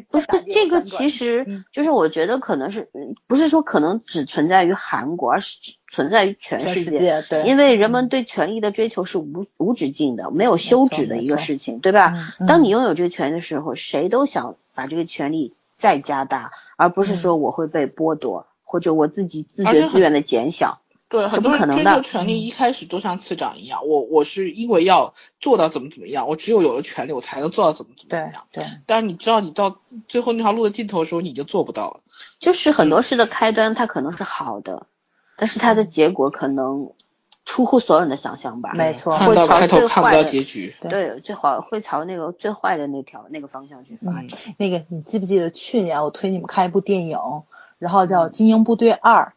S1: 不是这个，其实就是我觉得可能是，不是说可能只存在于韩国，而是存在于全
S3: 世
S1: 界。
S3: 对，
S1: 因为人们对权力的追求是无无止境的，没有休止的一个事情，对吧？当你拥有这个权利的时候，谁都想把这个权利再加大，而不是说我会被剥夺，或者我自己自觉自愿的减小。
S2: 对，很多人追求权利，一开始都像次长一样，我我是因为要做到怎么怎么样，我只有有了权利，我才能做到怎么怎么样。
S3: 对对，
S2: 但是你知道，你到最后那条路的尽头的时候，你就做不到了。
S1: 就是很多事的开端，它可能是好的，但是它的结果可能出乎所有人的想象吧。
S3: 没错，
S2: 看到开头看不到结局。
S1: 对，最好会朝那个最坏的那条那个方向去发展。
S3: 那个，你记不记得去年我推你们看一部电影，然后叫《精英部队二》。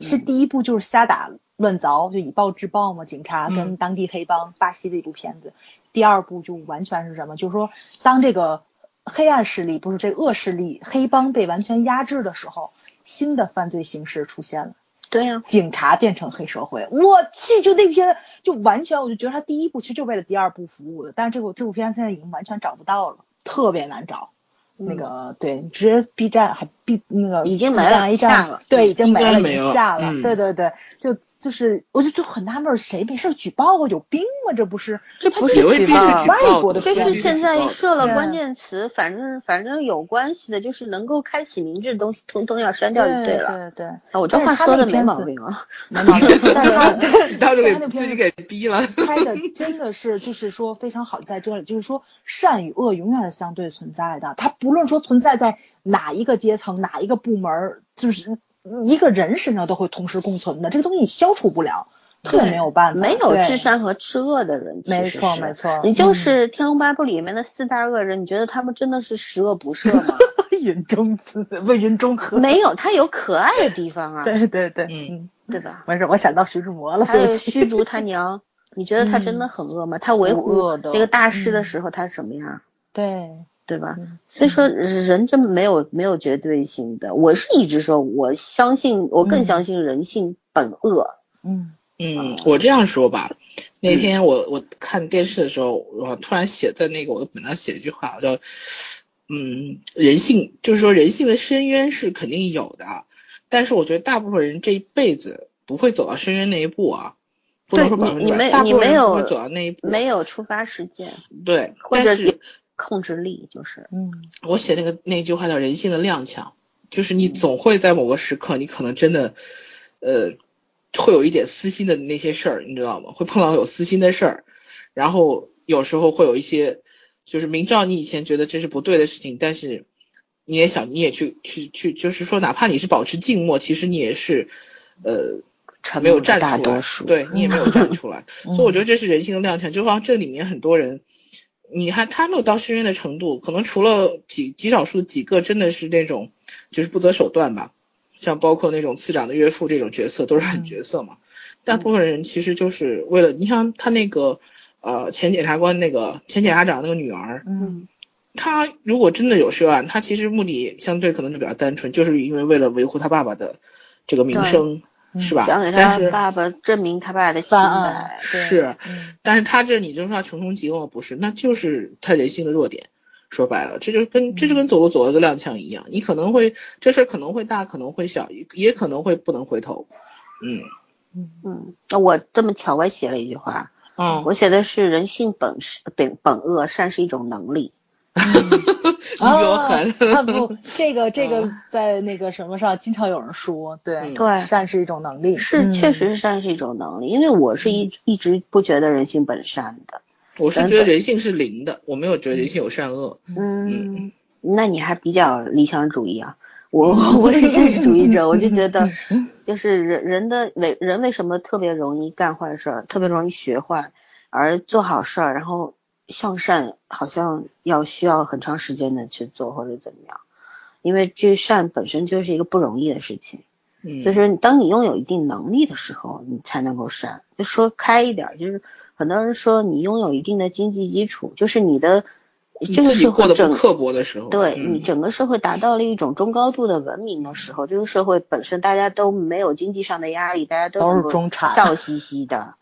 S3: 是第一部就是瞎打乱凿，就以暴制暴嘛，警察跟当地黑帮，巴西的一部片子。第二部就完全是什么？就是说，当这个黑暗势力不是这恶势力黑帮被完全压制的时候，新的犯罪形式出现了。
S1: 对呀，
S3: 警察变成黑社会。我去，就那片就完全，我就觉得他第一部其实就为了第二部服务的，但是这部这部片现在已经完全找不到了，特别难找。那个对，直接 B 站还 B 那个
S1: 已经没了
S3: 一
S1: 下了
S3: 对，已经没了，已
S2: 应该没了
S3: 经下了，
S2: 嗯
S3: 对对对，就就是我就就很纳闷儿，谁没事儿举报啊？有病吗？这不是？这
S1: 这不是举报
S2: 是
S3: 外国的这
S1: 是现在设了关键词，反正反正有关系的，就是能够开启名字的东西，通通要删掉就
S3: 对
S1: 了。
S3: 对对，
S1: 啊，我这话说的没
S3: 那个片子
S1: 毛病啊。
S3: 没毛病，但是他对
S2: 到时候给
S3: 他那片子
S2: 自己给逼了。
S3: 拍的真的是就是说非常好在这里，就是说善与恶永远是相对存在的，它不论说存在在哪一个阶层、哪一个部门儿，就是一个人身上都会同时共存的，这个东西你消除不了，特别没有办法，
S1: 没有
S3: 对。
S1: 至善和至恶的人，
S3: 没错没错。
S1: 你就
S3: 嗯
S1: 是《天龙八部》里面的四大恶人，你觉得他们真的是十恶不赦吗？
S3: 云中子为云中鹤，
S1: 没有，他有可爱的地方啊，
S3: 对对对，
S2: 嗯。
S3: 嗯，
S1: 对吧？
S3: 没事，我想到徐志摩了，
S1: 还有虚竹他娘，你觉得他真的很恶吗？他维护
S3: 恶的。
S1: 那个大师的
S3: 嗯。
S1: 时候，他什么样？
S3: 对，
S1: 对吧？
S3: 嗯
S1: 所以说人真没有没有绝对性的。我是一直说，我相信，我更
S3: 嗯
S1: 相信人性本恶。
S3: 嗯
S2: 嗯，我这样说吧，那天我我看电视的时候，我突然写在那个我的本上写一句话，我叫嗯，人性就是说人性的深渊是肯定有的，但是我觉得大部分人这一辈子不会走到深渊那一步啊，不能说
S1: 对
S2: 百分之百，
S1: 你你没
S2: 大部分
S1: 你没有
S2: 人不会走到那一步，
S1: 没有出发时间，
S2: 对，
S1: 或者
S2: 但是
S1: 控制力，就是
S3: 嗯
S2: 我写那个那句话叫人性的踉跄，就是你总会在某个时刻，你可能真的，呃，会有一点私心的那些事儿，你知道吗？会碰到有私心的事儿，然后有时候会有一些，就是明知道你以前觉得这是不对的事情，但是你也想，你也去去去，就是说，哪怕你是保持静默，其实你也是，呃。没有站出来。对你也没有站 出来，
S3: 嗯
S2: 所以我觉得这是人性的踉跄。就好像这里面很多人，你还他没有到深渊的程度，可能除了极极少数几个真的是那种就是不择手段吧，像包括那种次长的岳父这种角色都是狠角色嘛。大部分人其实就是为了，你像他那个呃前检察官那个前检察长那个女儿，
S3: 嗯。
S2: 他如果真的有涉案，他其实目的相对可能就比较单纯，就是因为为了维护他爸爸的这个名声，是吧？
S1: 想给他爸爸证明他爸的清白。
S2: 是，
S3: 嗯
S2: 但是他这你就说他穷凶极恶不是，那就是他人性的弱点。说白了，这就跟这就跟走路走了个踉跄一样，你可能会这事儿可能会大，可能会小，也也可能会不能回头。嗯
S3: 嗯
S1: 嗯，那我这么巧，我也写了一句话，
S2: 嗯，
S1: 我写的是人性本是本本恶，善是一种能力。
S2: 你比我狠。
S3: 啊不，这个这个
S2: 嗯。
S3: 在那个什么上经常有人说，对
S2: 嗯。
S1: 对。
S3: 善是一种能力，
S1: 是，
S3: 嗯。
S1: 确实是善是一种能力，因为我是一一直不觉得人性本善的。
S2: 我是觉得人性是零的，我没有觉得人性有善恶。
S1: 嗯，那你还比较理想主义啊。我 我是现实主义者，我就觉得，就是人人的为人为什么特别容易干坏事儿，特别容易学坏，而做好事儿，然后向善好像要需要很长时间的去做或者怎么样，因为这善本身就是一个不容易的事情。
S2: 嗯，
S1: 就是当你拥有一定能力的时候，你才能够善。就说开一点，就是很多人说你拥有一定的经济基础，就是你的这个社会整
S2: 刻薄的时候，
S1: 对
S2: 嗯
S1: 你整个社会达到了一种中高度的文明的时候，这个社会本身大家都没有经济上的压力，大家都
S3: 都是中产
S1: 笑嘻嘻的，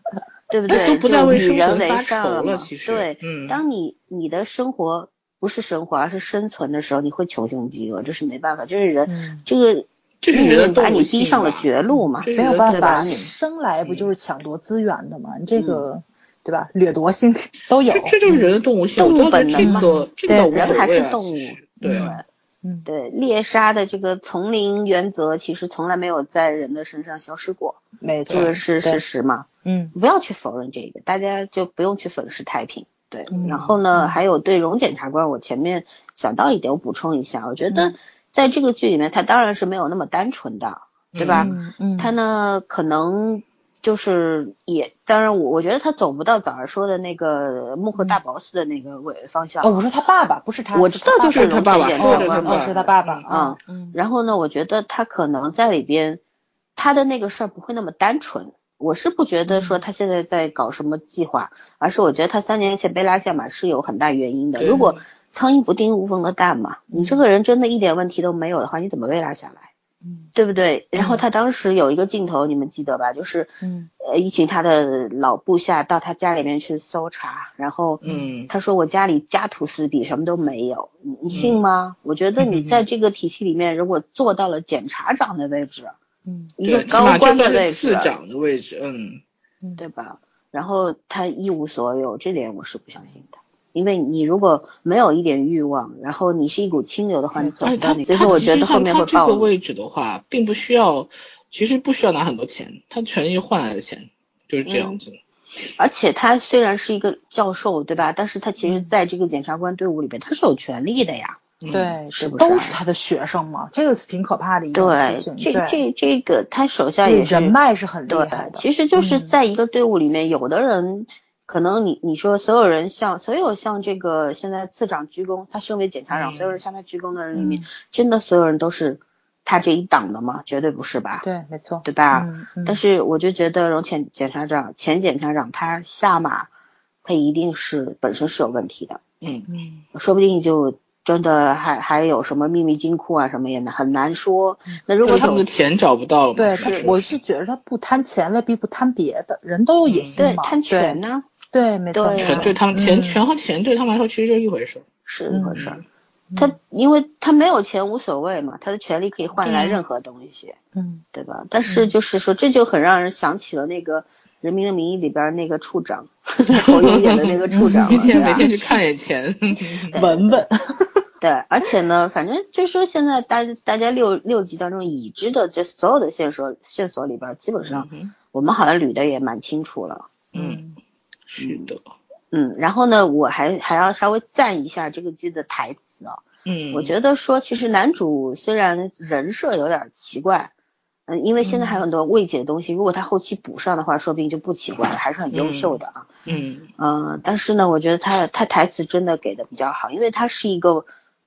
S1: 对不
S2: 都
S1: 对？
S2: 都不再为
S1: 就与人
S2: 生存发
S1: 为善
S2: 愁了其实
S1: 对，
S2: 嗯
S1: 当你你的生活不是生活，而是生存的时候，你会穷凶极恶，这是没办法，这是人、
S3: 嗯
S1: 这个
S2: 这是人的
S1: 命运把你
S2: 动物性
S1: 逼上了绝路嘛，
S3: 没有办法，生来不
S2: 嗯
S3: 就是抢夺资源的嘛？你这个对吧？掠夺性都有，
S2: 这这就是人的动物性，
S1: 动物本能嘛
S2: 个这个倒无
S1: 人还是动物
S2: 对啊，
S3: 嗯
S1: 对猎杀的这个丛林原则，其实从来没有在人的身上消失过，
S3: 没错
S1: 这，个是事实嘛。
S3: 嗯
S1: 不要去否认这个，大家就不用去粉饰太平。对，
S3: 嗯
S1: 然后呢，
S3: 嗯
S1: 还有对荣检察官，我前面想到一点，我补充一下，我觉得
S3: 嗯
S1: 在这个剧里面，他当然是没有那么单纯的，对吧？
S3: 嗯嗯，
S1: 他呢，可能就是也，当然我我觉得他走不到早上说的那个幕后大 boss 的那个位方向。
S3: 哦，我说他爸爸不是他，
S1: 我知道就是
S2: 他爸爸
S1: 荣检
S2: 说的他
S1: 察官嘛
S3: 哦，是他爸爸
S2: 嗯
S3: 啊，嗯
S1: 然后呢，我觉得他可能在里边，他的那个事儿不会那么单纯。我是不觉得
S3: 嗯
S1: 说他现在在搞什么计划，而是我觉得他三年前被拉下马是有很大原因的。
S2: 对
S1: 如果苍蝇不叮无缝的蛋嘛，你这个人真的一点问题都没有的话，你怎么被拉下来？
S3: 嗯
S1: 对不对？然后
S3: 嗯
S1: 他当时有一个镜头，你们记得吧？就是
S3: 嗯
S1: 呃，一群他的老部下到他家里面去搜查，然后
S2: 嗯
S1: 他说我家里家徒四壁，什么都没有，你你信吗？我觉得你
S2: 嗯
S1: 在这个体系里面，如果做到了检察长的位置，
S3: 嗯
S1: 一个高官的位置，
S2: 市长的位置，嗯，
S3: 嗯，
S1: 对吧？然后他一无所有，这点我是不相信的。因为你如果没有一点欲望，然后你是一股清流的话，你走不到那，
S2: 而且他他
S1: 所以说我
S2: 其实
S1: 觉得后面会暴露。
S2: 个位置的话，并不需要，其实不需要拿很多钱，他权益换来的钱就是这样子。
S1: 而且他虽然是一个教授，对吧？但是他其实
S3: 嗯
S1: 在这个检察官队伍里边，他是有权利的呀。
S2: 嗯，
S3: 对，
S1: 是不是啊
S3: 都是他的学生嘛，这个是挺可怕的一件
S1: 对
S3: 事，情。
S1: 这
S3: 对
S1: 这这个他手下
S3: 对
S1: 也是
S3: 人脉是很厉害的。
S1: 其实就是
S3: 嗯
S1: 在一个队伍里面，有的人可能你你说所有人向所有向这个现在次长鞠躬，他身为检察长，
S2: 嗯
S1: 所有人向他鞠躬的人里面，
S3: 嗯
S1: 真的所有人都是他这一党的吗？绝对不是吧？
S3: 对，没错。
S1: 对吧？
S3: 嗯嗯
S1: 但是我就觉得荣前检察长前检察长他下马，他一定是本身是有问题的，
S2: 嗯，
S3: 嗯
S1: 说不定就真的还还有什么秘密金库啊什么也很难说。那如果
S2: 他们的钱找不到了，
S3: 对，
S2: 是
S3: 我是觉得他不贪钱，未必不贪别的，人都有野心嘛。
S1: 对贪权呢、
S3: 对，没错。
S1: 对。啊
S2: 权对他们钱
S3: 嗯。
S2: 权和钱对他们来说其实就一回事儿。
S1: 是一回事他因为他没有钱无所谓嘛，他的权利可以换来任何东西，
S3: 嗯。
S1: 对吧？但是就是说，这就很让人想起了那个《人民的名义》里边那个处长，侯勇演的那个处长了，
S2: 每天每天去看眼钱，
S3: 文文，
S1: 对，而且呢，反正就是说，现在大大家六六集当中已知的这所有的线索线索里边，基本上
S2: 嗯
S1: 我们好像捋的也蛮清楚了。
S2: 嗯，是的，
S1: 嗯，然后呢，我还还要稍微赞一下这个剧的台词啊。
S2: 嗯，
S1: 我觉得说，其实男主虽然人设有点奇怪，嗯，因为现在还有很多未解的东西，如果他后期补上的话，说不定就不奇怪了，还是很优秀的啊。
S2: 嗯
S1: 嗯、但是呢，我觉得他他台词真的给的比较好，因为他是一个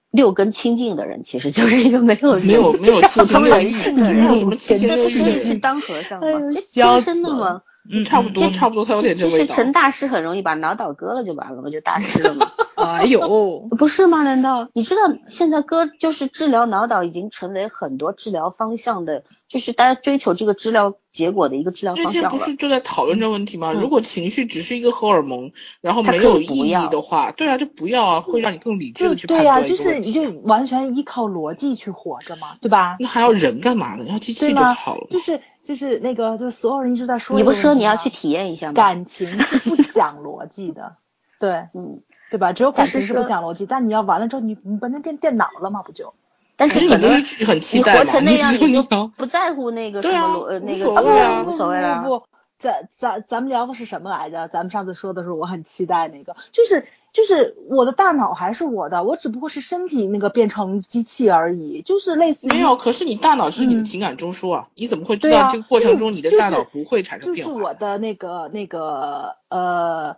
S1: 六根清净的人，其实就是一个没有
S2: 没有没有七情六欲，
S1: 的人
S2: 没有什么七情
S1: 这不
S2: 六欲，
S1: 是当和尚吗
S3: 哎呦？
S1: 这
S3: 笑
S1: 天生的吗？
S2: 嗯差不多
S1: 这
S2: 差不多，他有点这味道。
S1: 其实成大师很容易把脑倒割了就完了嘛，就大师了嘛。
S3: 哎呦，
S1: 不是吗？难道你知道现在割就是治疗脑倒已经成为很多治疗方向的，就是大家追求这个治疗结果的一个治疗方向了。
S2: 前不是就在讨论这个问题吗？
S1: 嗯
S2: 如果情绪只是一个荷尔蒙，然后没有意义的话，对啊，就不要啊，会让你更理智的去判
S3: 对呀、
S2: 断一
S3: 就是。你就完全依靠逻辑去活着嘛，对吧？
S2: 那还要人干嘛呢？要机器就好了。
S3: 就是就是那个，就是所有人一直在说，
S1: 你不是说你要去体验一下吗？
S3: 感情是不讲逻辑的，对
S1: 嗯，
S3: 对吧？只有感情是不讲逻辑，但你要完了之后，你你不能变电脑了吗？不就？
S1: 但
S2: 是你不
S1: 是可能
S2: 是很期
S1: 你
S2: 待你？
S1: 活成那样，
S2: 你
S1: 不在乎那个什么逻呃那个无所谓了。
S3: 不不不，咱咱咱们聊的是什么来着？咱们上次说的是我很期待那个，就是就是我的大脑还是我的，我只不过是身体那个变成机器而已，就是类似于
S2: 没有，可是你大脑是你的
S3: 嗯
S2: 情感中枢啊，你怎么会知道这个过程中你的大脑不会产生变化就是？
S3: 我的那个那个呃，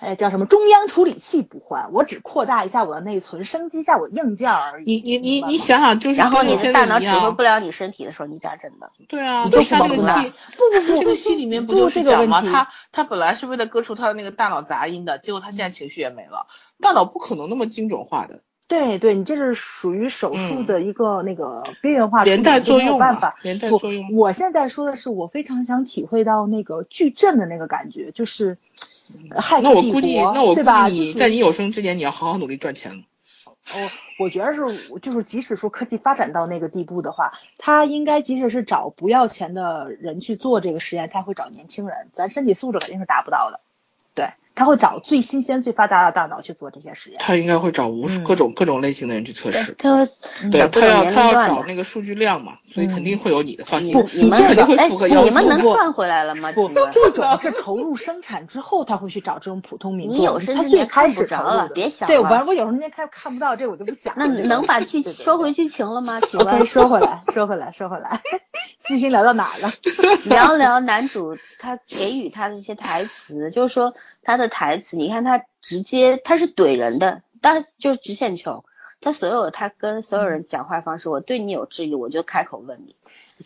S3: 哎叫什么中央处理器不换，我只扩大一下我的内存，升级一下我的硬件而已。
S2: 你你你你想想，就是
S1: 然后你
S2: 跟那片
S1: 的大脑指挥不了你身体的时候，你咋整的？
S2: 对啊，
S1: 你就
S2: 就像这个戏，
S3: 不不不，
S2: 这个戏里面不
S3: 不
S2: 就是讲吗？他他本来是为了割除他的那个大脑杂音的，结果他现在情绪也没了。大脑不可能那么精准化的，
S3: 对对，你这是属于手术
S2: 嗯
S3: 的一个那个边缘化
S2: 连带作用嘛
S3: 办法。，
S2: 连带作用。
S3: 我现在说的是，我非常想体会到那个矩阵的那个感觉，就是呃骇
S2: 那我估计，那我估计你在你有生之年，你要好好努力赚钱了。
S3: 哦，我觉得是，就是即使说科技发展到那个地步的话，他应该即使是找不要钱的人去做这个实验，他会找年轻人，咱身体素质肯定是达不到的。对，他会找最新鲜、最发达的大脑去做这些实验。
S2: 他应该会找无数
S3: 嗯
S2: 各种各种类型的人去测试。
S1: 他
S2: 对他要他要
S1: 龄段。
S2: 找那个数据量嘛，所以肯定会有你的，放心
S1: 你，
S3: 不
S1: 你们
S2: 肯定会
S1: 哎，
S2: 符合要求。
S1: 你们能赚回来了吗？
S3: 不这种是 投入生产之后，他会去找这种普通民众。
S1: 你有生
S3: 他最
S1: 之年看
S3: 开始
S1: 不着了别想
S3: 对，
S1: 了
S3: 完我有时候那看看不到这，我就不想
S1: 那能把剧说回剧情了吗？请
S3: OK，
S1: 问，
S3: 说回来，说回来，说回来，剧情聊到哪了？
S1: 聊聊男主他给予他的一些台词，就是说他的台词，你看他直接他是怼人的，当然就是直线球。他所有他跟所有人讲话方式，我对你有质疑，我就开口问你，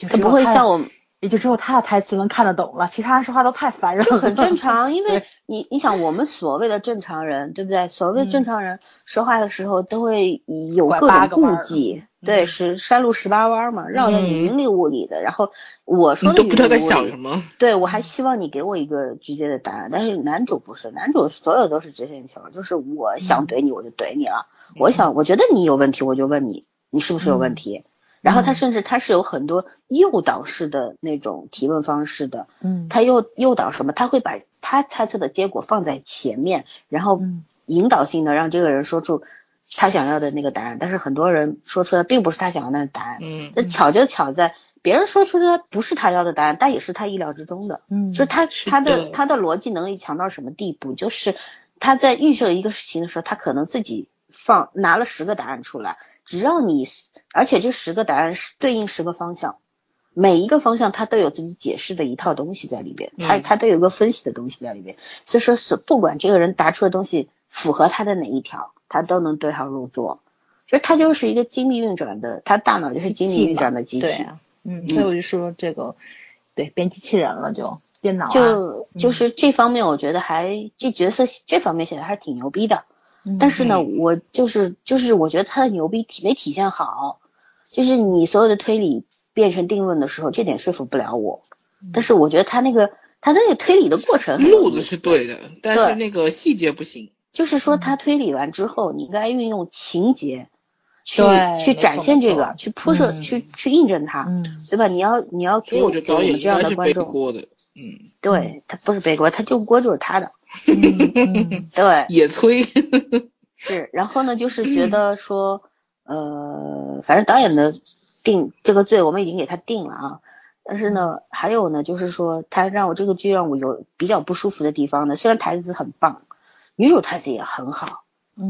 S1: 他不会像我们，
S3: 也就只有他的台词能看得懂了，其他人说话都太烦人了，
S1: 很正常。因为你你想，我们所谓的正常人，对不对？所谓正常人说话的时候都会有各种顾忌，对，是山路十八弯嘛，绕的你云里雾里的。然后我说的
S2: 都不知道在想什么。
S1: 对我还希望你给我一个直接的答案，但是男主不是，男主所有都是直线球，就是我想怼你我就怼你了，我想我觉得你有问题我就问你，你是不是有问题？然后他甚至他是有很多诱导式的那种提问方式的，
S3: 嗯，
S1: 他诱诱导什么？他会把他猜测的结果放在前面，然后引导性的让这个人说出他想要的那个答案。但是很多人说出来并不是他想要的答案，
S2: 嗯，
S1: 那巧就巧在别人说出的不是他要的答案，但也是他意料之中的，
S3: 嗯，
S1: 就他他的他的逻辑能力强到什么地步？就是他在预设一个事情的时候，他可能自己放拿了十个答案出来。只要你，而且这十个答案是对应十个方向，每一个方向它都有自己解释的一套东西在里边，它它都有个分析的东西在里边。所以说是不管这个人答出的东西符合他的哪一条，他都能对号入座。所以他就是一个精密运转的，他大脑就是精密运转的机器。
S3: 对啊，嗯，所以我就说这个，对，变机器人了就电脑。
S1: 就就是这方面，我觉得还这角色这方面写的还是挺牛逼的。但是呢，我就是就是我觉得他的牛逼体没体现好，就是你所有的推理变成定论的时候，这点说服不了我。但是我觉得他那个他那个推理的过程
S2: 路子是对的，但是那个细节不行。
S1: 就是说他推理完之后，你应该运用情节去去展现这个，去铺设去去印证它，对吧？你要你要给我们这样的观众，
S2: 嗯，
S1: 对他不是背锅，他就锅就是他的。
S3: 嗯，
S1: 对，
S2: 野炊
S1: 是，然后呢，就是觉得说，呃，反正导演的定这个罪我们已经给他定了啊，但是呢，还有呢，就是说他让我这个剧让我有比较不舒服的地方呢，虽然台词很棒，女主台词也很好，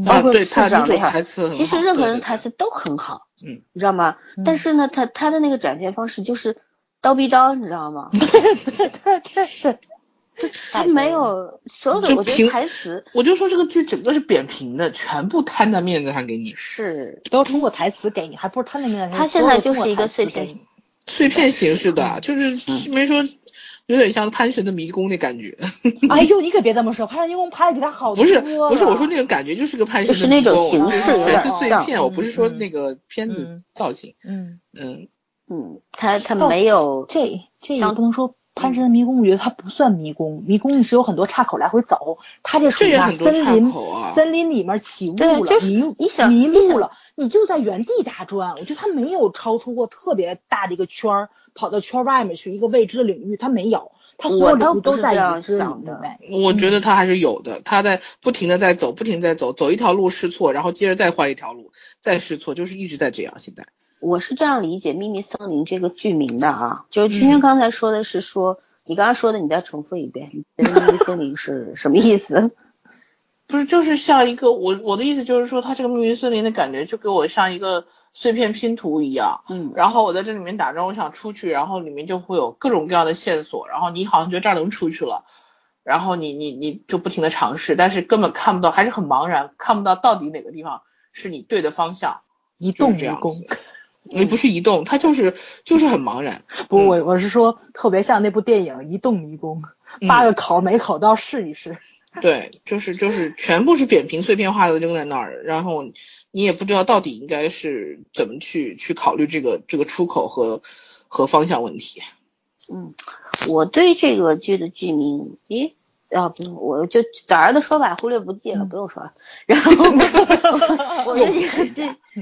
S1: 包括
S2: 女
S1: 主
S2: 台词，
S1: 其实任何人台词都很好，
S2: 嗯，
S1: 你知道吗？但是呢，他他的那个展现方式就是刀逼刀，你知道吗？
S3: 对对对对。
S1: 他没有所有的，我觉得台词，
S2: 我就说这个剧整个是扁平的，全部摊在面子上给你，
S1: 是
S3: 都通过台词给你，还不是摊在面子
S1: 上。他现在就是一个碎片，
S2: 碎片形式的，就是没说有点像潘神的迷宫那感觉。
S3: 哎呦，你可别这么说，潘神迷宫拍的比他好
S2: 多。不是不是，我说那个感觉就是个潘神
S1: 的迷宫，就是那种形式，
S2: 全是碎片。我不是说那个片子造型。
S3: 嗯
S1: 嗯嗯，他他没有
S3: 这这也不能说。潘神的迷宫，我觉得它不算迷宫，迷宫是有很多岔口来回走，它这属于森林，森林里面起雾了，迷迷路了，你就在原地打转。我觉得它没有超出过特别大的一个圈儿，跑到圈外面去一个未知的领域，它没有，它所有领域都在已知里面。
S2: 我觉得它还是有的，它在不停的在走，不停在走，走一条路试错，然后接着再换一条路，再试错，就是一直在这样。现在。
S1: 我是这样理解《秘密森林》这个剧名的啊，就是君君刚才说的是说，你刚刚说的，你再重复一遍，《秘密森林》是 什么意思？
S2: 不是，就是像一个我我的意思就是说，它这个秘密森林的感觉就给我像一个碎片拼图一样，
S1: 嗯，
S2: 然后我在这里面打转，我想出去，然后里面就会有各种各样的线索，然后你好像觉得这儿能出去了，然后你你你就不停的尝试，但是根本看不到，还是很茫然，看不到到底哪个地方是你对的方向，
S3: 一动
S2: 迷宫。你不是移动，它就是就是很茫然。
S3: 不，我我是说特别像那部电影《移动迷宫》，八个考没考到试一试。
S2: 对，就是就是全部是扁平碎片化的扔在那儿，然后你也不知道到底应该是怎么去去考虑这个这个出口和和方向问题。
S1: 嗯，我对这个剧的剧名，咦？啊不，我就早上的说法忽略不计了，不用说了。然后 我对这个剧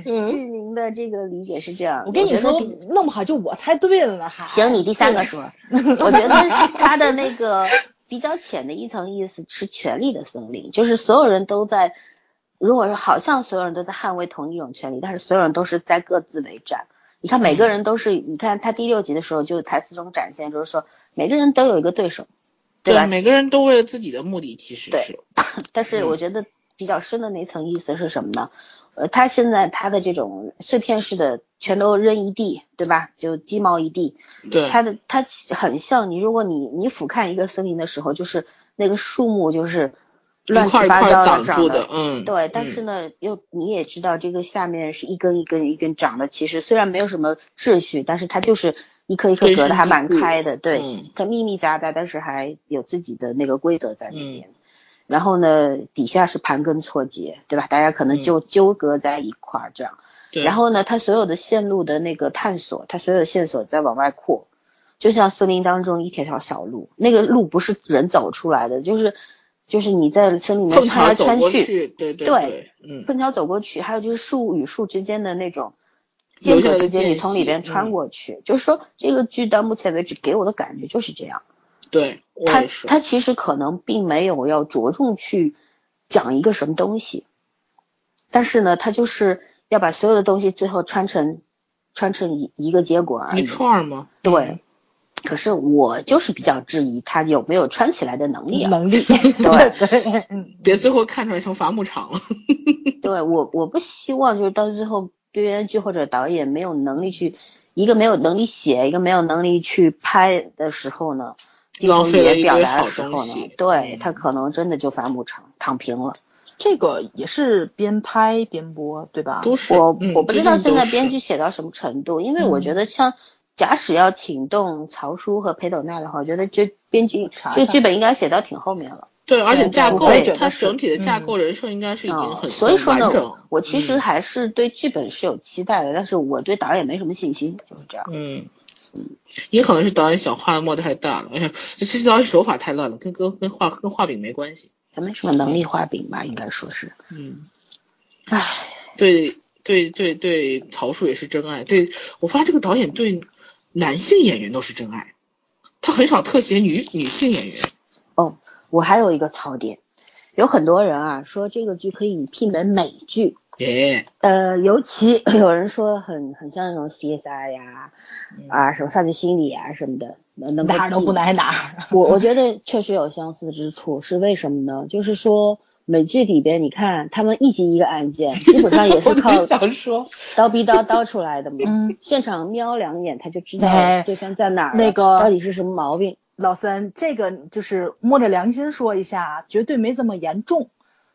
S1: 剧名的这个理解是这样，
S3: 我跟你说弄不好就我猜对了呢，还
S1: 行，你第三个说。我觉得他的那个 比较浅的一层意思是权力的森林，就是所有人都在，如果是好像所有人都在捍卫同一种权利，但是所有人都是在各自为战。你看每个人都是，你看他第六集的时候就台词中展现，就是说每个人都有一个对手。对吧？
S2: 每个人都为了自己的目的，其实
S1: 是。但是我觉得比较深的那层意思是什么呢？呃，他现在他的这种碎片式的全都扔一地，对吧？就鸡毛一地。
S2: 对。
S1: 他的他很像你，如果你你俯瞰一个森林的时候，就是那个树木就是乱七八糟的长
S2: 的，嗯。
S1: 对，但是呢，又你也知道这个下面是一根一根一根长的，其实虽然没有什么秩序，但是它就是。一颗一颗隔的还蛮开的，
S2: 嗯
S1: 对，它密密匝匝，但是还有自己的那个规则在里面。然后呢，底下是盘根错节，对吧？大家可能就纠葛在一块儿这样。
S2: 对。
S1: 然后呢，它所有的线路的那个探索，它所有的线索在往外扩，就像森林当中一条条小路，那个路不是人走出来的，就是就是你在森林里面穿来穿
S2: 去，对
S1: 对
S2: 对，嗯，
S1: 碰巧走过去，还有就是树与树之间的那种间隔之间，你从里边穿过去，就是说这个剧到目前为止给我的感觉就是这样。
S2: 对，
S1: 他他其实可能并没有要着重去讲一个什么东西，但是呢，他就是要把所有的东西最后穿成穿成一一个结果而
S2: 已。一串吗？
S1: 对。可是我就是比较质疑他有没有穿起来的能力啊。
S3: 能力。
S1: 对。
S2: 别最后看出来成伐木场了。
S1: 对我我不希望就是到最后编剧或者导演没有能力去一个没有能力写一个没有能力去拍的时候呢。
S2: 浪费了一
S1: 堆好
S2: 东西，
S1: 对他可能真的就反不成躺平了。
S3: 这个也是边拍边播，对吧？
S2: 都是
S1: 我我不知道现在编剧写到什么程度，因为我觉得像假使要请动曹叔和裴斗娜的话，我觉得这编剧这个剧本应该写到挺后面了。
S2: 对，而且架构它整体的架构人设应该是已经很
S1: 所以说呢，我其实还是对剧本是有期待的，但是我对导演没什么信心，就是这样。
S2: 嗯。嗯，也可能是导演想画的墨太大了，哎呀，其实导演手法太乱了，跟跟跟画跟画饼没关系，
S1: 他没什么能力画饼吧，应该说是。
S2: 嗯，
S1: 唉，
S2: 对对对对，曹树也是真爱。对我发现这个导演对男性演员都是真爱，他很少特写女女性演员。
S1: 哦，我还有一个槽点，有很多人啊说这个剧可以媲美美剧。
S2: 耶，
S1: 呃，尤其 有人说很很像那种 CSI 呀，啊，什么犯罪心理啊什么的，能
S3: 哪都不挨哪。
S1: 我我觉得确实有相似之处，是为什么呢？就是说美剧里边，你看他们一集一个案件，基本上也是 靠刀逼刀刀出来的嘛。
S3: 嗯。
S1: 现场瞄两眼，他就知道对方在哪儿，
S3: 那个
S1: 到底是什么毛病。
S3: 老三，这个就是摸着良心说一下，绝对没这么严重，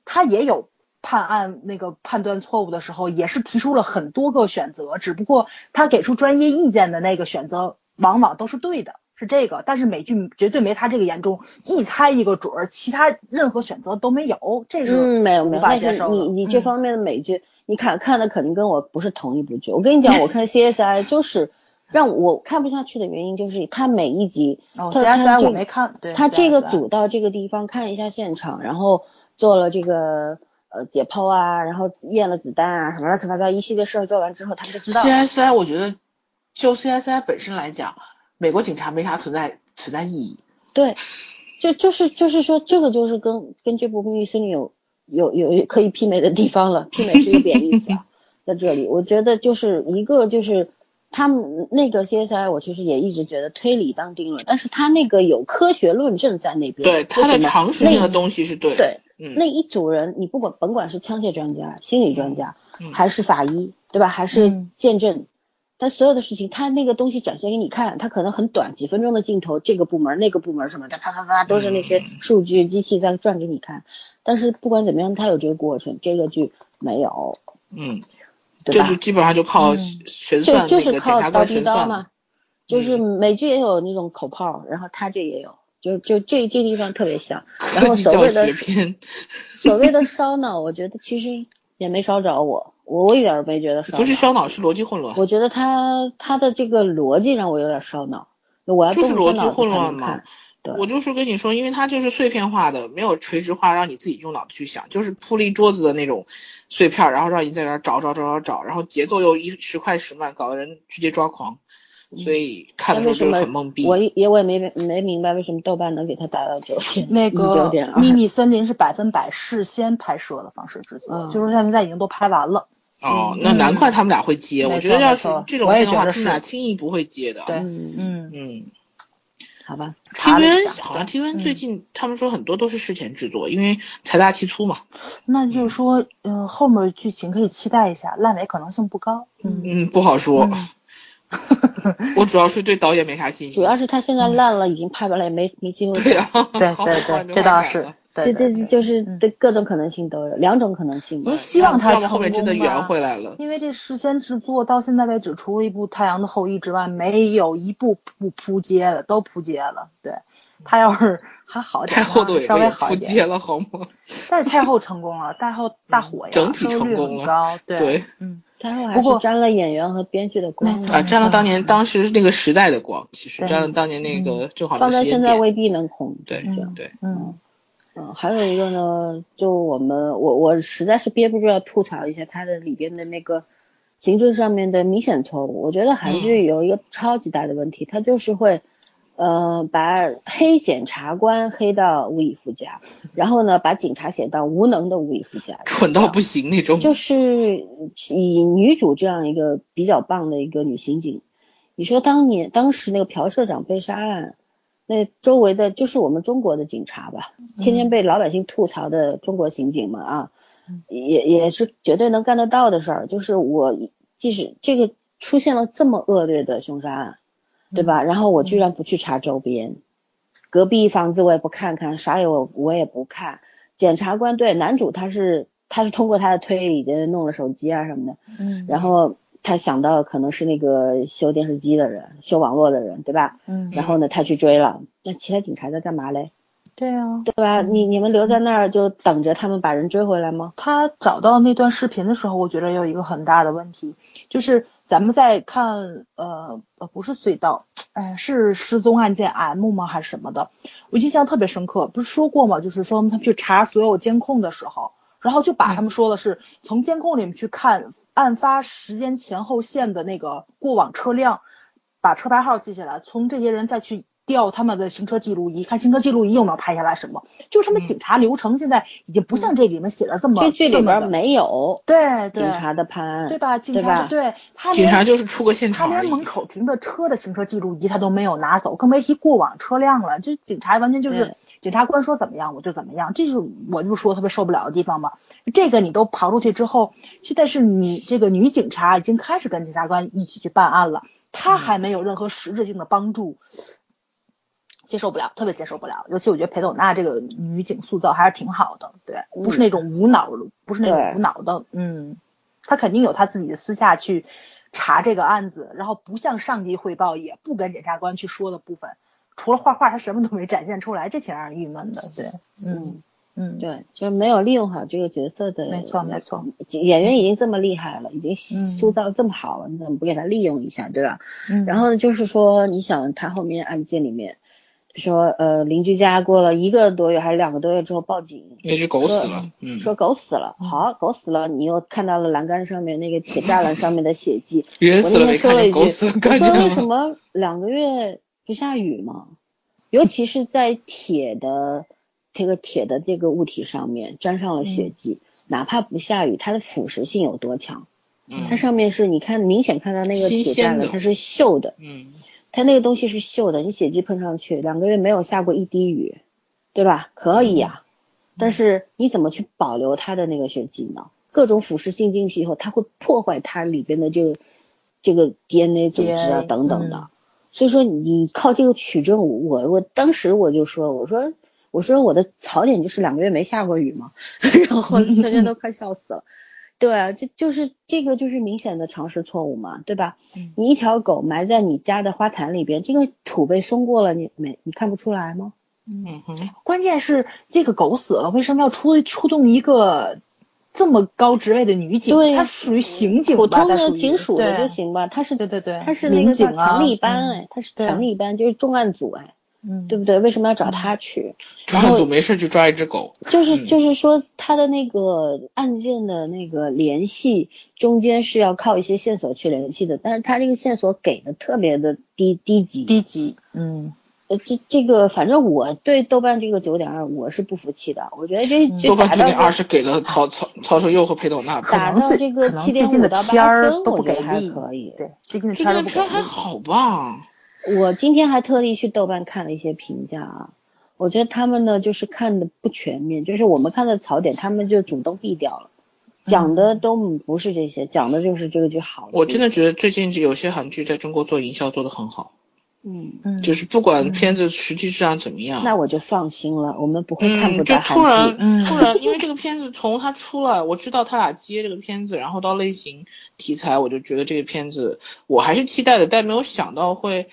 S3: 他也有。判案那个判断错误的时候，也是提出了很多个选择，只不过他给出专业意见的那个选择往往都是对的，是这个。但是美剧绝对没他这个严重，一猜一个准儿，其他任何选择都没有，这是
S1: 嗯没有没有。但是你你这方面的美剧，你看看的肯定跟我不是同一部剧。我跟你讲，我看 CSI 就是让我看不下去的原因，就是他每一集哦
S3: ，CSI 我没看，对，
S1: 他这个组到这个地方看一下现场，然后做了这个。呃，解剖啊，然后验了子弹啊，什么乱七八糟一系列事儿做完之后，他们就知道。
S2: CSI 我觉得，就 CSI 本身来讲，美国警察没啥存在存在意义。
S1: 对，就就是就是说，这个就是跟跟这部《秘密森林》有有有可以媲美的地方了。媲美是一个贬义词，在这里，我觉得就是一个就是他们那个 CSI，我其实也一直觉得推理当定论，但是他那个有科学论证在那边。
S2: 对，他的常识性的东西是对。
S1: 对。那一组人，你不管甭管是枪械专家、心理专家，还是法医，对吧？还是见证，但所有的事情，他那个东西展现给你看，他可能很短，几分钟的镜头，这个部门、那个部门什么的，啪啪啪都是那些数据机器在转给你看。但是不管怎么样，他有这个过程，这个剧没有。
S2: 嗯，就基本上就靠神算
S1: 就是靠刀
S2: 逼
S1: 刀嘛，就是美剧也有那种口炮，然后他这也有。就就这这地方特别像，然后所谓的所谓的烧脑，我觉得其实也没烧着我，我我一点没觉得烧。
S2: 不是烧脑，是逻辑混乱。
S1: 我觉得他他的这个逻辑让我有点烧脑，我要
S2: 就是逻辑混乱
S1: 嘛。对，
S2: 我就是跟你说，因为它就是碎片化的，没有垂直化，让你自己用脑子去想，就是铺了一桌子的那种碎片，然后让你在那找找找找找，然后节奏又一时快时慢，搞得人直接抓狂。所以看的时候就很懵逼。
S1: 我也我也没没明白为什么豆瓣能给他打到九点。
S3: 那个秘密森林是百分百事先拍摄的方式制作，就是他现在已经都拍完了。
S2: 哦，那难怪他们俩会接。我觉得要是这种
S3: 的
S2: 话，他们俩轻易不会接的。
S3: 对，
S1: 嗯
S2: 嗯。
S1: 好吧。
S2: TVN 好像 TVN 最近他们说很多都是事前制作，因为财大气粗嘛。
S3: 那就是说，嗯，后面剧情可以期待一下，烂尾可能性不高。
S2: 嗯，不好说。我主要是对导演没啥信心，
S1: 主要是他现在烂了，已经拍完了也没没机会。
S2: 对
S3: 对对，这倒是。对
S1: 这这就是这各种可能性都有，两种可能性
S3: 嘛。希望他
S2: 后面真的圆回来了。
S3: 因为这事先制作到现在为止，除了一部《太阳的后裔》之外，没有一部不扑街的，都扑街了。对 他要是还好点，
S2: 太后都
S3: 稍微好
S2: 一点了，好吗？
S3: 但是太后成功了，太后大火呀，
S2: 整体成功
S3: 了。对，
S1: 嗯。太后还是沾了演员和编剧的光
S2: 啊，沾了当年当时那个时代的光，其实沾了当年那个正好
S1: 放在现在未必能红。
S2: 对对，
S1: 嗯嗯，还有一个呢，就我们我我实在是憋不住要吐槽一下它的里边的那个行政上面的明显错误。我觉得韩剧有一个超级大的问题，它就是会。呃，把黑检察官黑到无以复加，然后呢，把警察写到无能的无以复加，
S2: 蠢到不行那种。
S1: 就是以女主这样一个比较棒的一个女刑警，你说当年当时那个朴社长被杀案，那周围的就是我们中国的警察吧，天天被老百姓吐槽的中国刑警们啊，也也是绝对能干得到的事儿。就是我即使这个出现了这么恶劣的凶杀案。对吧？然后我居然不去查周边，隔壁房子我也不看看，啥也我我也不看。检察官对男主他是他是通过他的推理的弄了手机啊什么的，嗯，然后他想到可能是那个修电视机的人、修网络的人，对吧？嗯，然后呢他去追了，那其他警察在干嘛嘞？
S3: 对啊，
S1: 对吧？你你们留在那儿就等着他们把人追回来吗？
S3: 他找到那段视频的时候，我觉得有一个很大的问题，就是。咱们在看，呃呃，不是隧道，哎，是失踪案件 M 吗？还是什么的？我印象特别深刻，不是说过吗？就是说他们去查所有监控的时候，然后就把他们说的是从监控里面去看案发时间前后线的那个过往车辆，把车牌号记下来，从这些人再去。调他们的行车记录仪，看行车记录仪有没有拍下来什么？就他们警察流程现在已经不像这里面写的这么。
S1: 这剧里边没有。
S3: 对
S1: 对。警察的判案。
S3: 对吧？警察对。他
S2: 警察就是出个现
S3: 场。他连门口停的车的行车记录仪他都没有拿走，更别提过往车辆了。就警察完全就是检察官说怎么样我就怎么样，这是我就说特别受不了的地方嘛。这个你都刨出去之后，现在是你这个女警察已经开始跟检察官一起去办案了，她还没有任何实质性的帮助。接受不了，特别接受不了。尤其我觉得裴斗娜这个女警塑造还是挺好的，对，不是那种无脑，不是那种无脑的，嗯，她肯定有她自己的私下去查这个案子，然后不向上级汇报，也不跟检察官去说的部分，除了画画，她什么都没展现出来，这挺让人郁闷的，对，嗯，
S1: 对，就是没有利用好这个角色的，
S3: 没错没错，
S1: 演员已经这么厉害了，已经塑造这么好了，你怎么不给他利用一下，对吧？嗯，然后呢，就是说，你想他后面案件里面。说呃邻居家过了一个多月还是两个多月之后报警，
S2: 那只狗死了，嗯，
S1: 说狗死了，好狗死了，你又看到了栏杆上面那个铁栅栏上面的血迹，
S2: 人死了没
S1: 看见
S2: 狗死，我
S1: 说为什么两个月不下雨吗？尤其是在铁的这个铁的这个物体上面沾上了血迹，哪怕不下雨，它的腐蚀性有多强？嗯，它上面是你看明显看到那个铁蛋了它是锈的，嗯。它那个东西是锈的，你血迹喷上去，两个月没有下过一滴雨，对吧？可以呀，但是你怎么去保留它的那个血迹呢？各种腐蚀性进去以后，它会破坏它里边的这个这个 DNA 组织啊等等的。所以说你靠这个取证，我我当时我就说，我说我说我的槽点就是两个月没下过雨嘛，然后 全家都快笑死了。对啊，这就是这个就是明显的常识错误嘛，对吧？你一条狗埋在你家的花坛里边，这个土被松过了，你没你看不出来吗？
S2: 嗯哼，
S3: 关键是这个狗死了，为什么要出出动一个这么高职位的女警？
S1: 对，
S3: 她属于刑警？
S1: 普通的警署的就行吧？她是
S3: 对对对，
S1: 她是那个叫强力班哎，她是强力班，就是重案组哎。嗯，对不对？为什么要找他去？
S2: 专案组没事就抓一只狗。
S1: 就是就是说，他的那个案件的那个联系中间是要靠一些线索去联系的，但是他这个线索给的特别的低低级。
S3: 低级，嗯，
S1: 呃，这这个反正我对豆瓣这个九点二我是不服气的，我觉得这
S2: 豆瓣九点二是给了曹曹曹承佑和裴斗娜。
S1: 打到这个七点五到八分，我觉得还可以。
S3: 对，最近的片儿
S2: 还好吧。
S1: 我今天还特地去豆瓣看了一些评价啊，我觉得他们呢就是看的不全面，就是我们看的槽点，他们就主动避掉了，讲的都不是这些，讲的就是这个剧好。
S2: 我真的觉得最近有些韩剧在中国做营销做的很好。
S1: 嗯，
S3: 嗯，
S2: 就是不管片子实际质量怎么样，
S1: 那我就放心了，我们不会看不
S2: 嗯，就
S1: 到
S2: 突然。
S3: 嗯
S2: 突然，因为这个片子从它出来，我知道他俩接这个片子，然后到类型题材，我就觉得这个片子我还是期待的，但没有想到会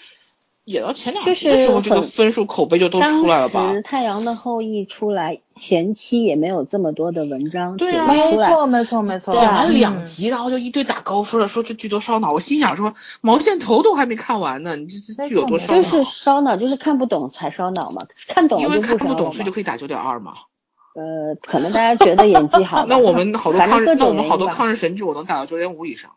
S2: 演到前两
S1: 就
S2: 集的时候，这个分数口碑就都出来了吧
S1: 当？时《太阳的后裔》出来前期也没有这么多的文章
S2: 对啊
S3: 没，错没错没错，
S2: 演完
S3: 嗯
S2: 两集，然后就一堆打高分了，说这剧多烧脑。我心想说，毛线头都还没看完呢，你这这剧有多烧脑？
S1: 就是烧脑，就是看不懂才烧脑嘛，看懂
S2: 因为看不懂，所以就。可以打九点二嘛。
S1: 呃，可能大家觉得演技好，
S2: 那我们好多抗日，那我们好多抗日神剧，我能打到九点五以上。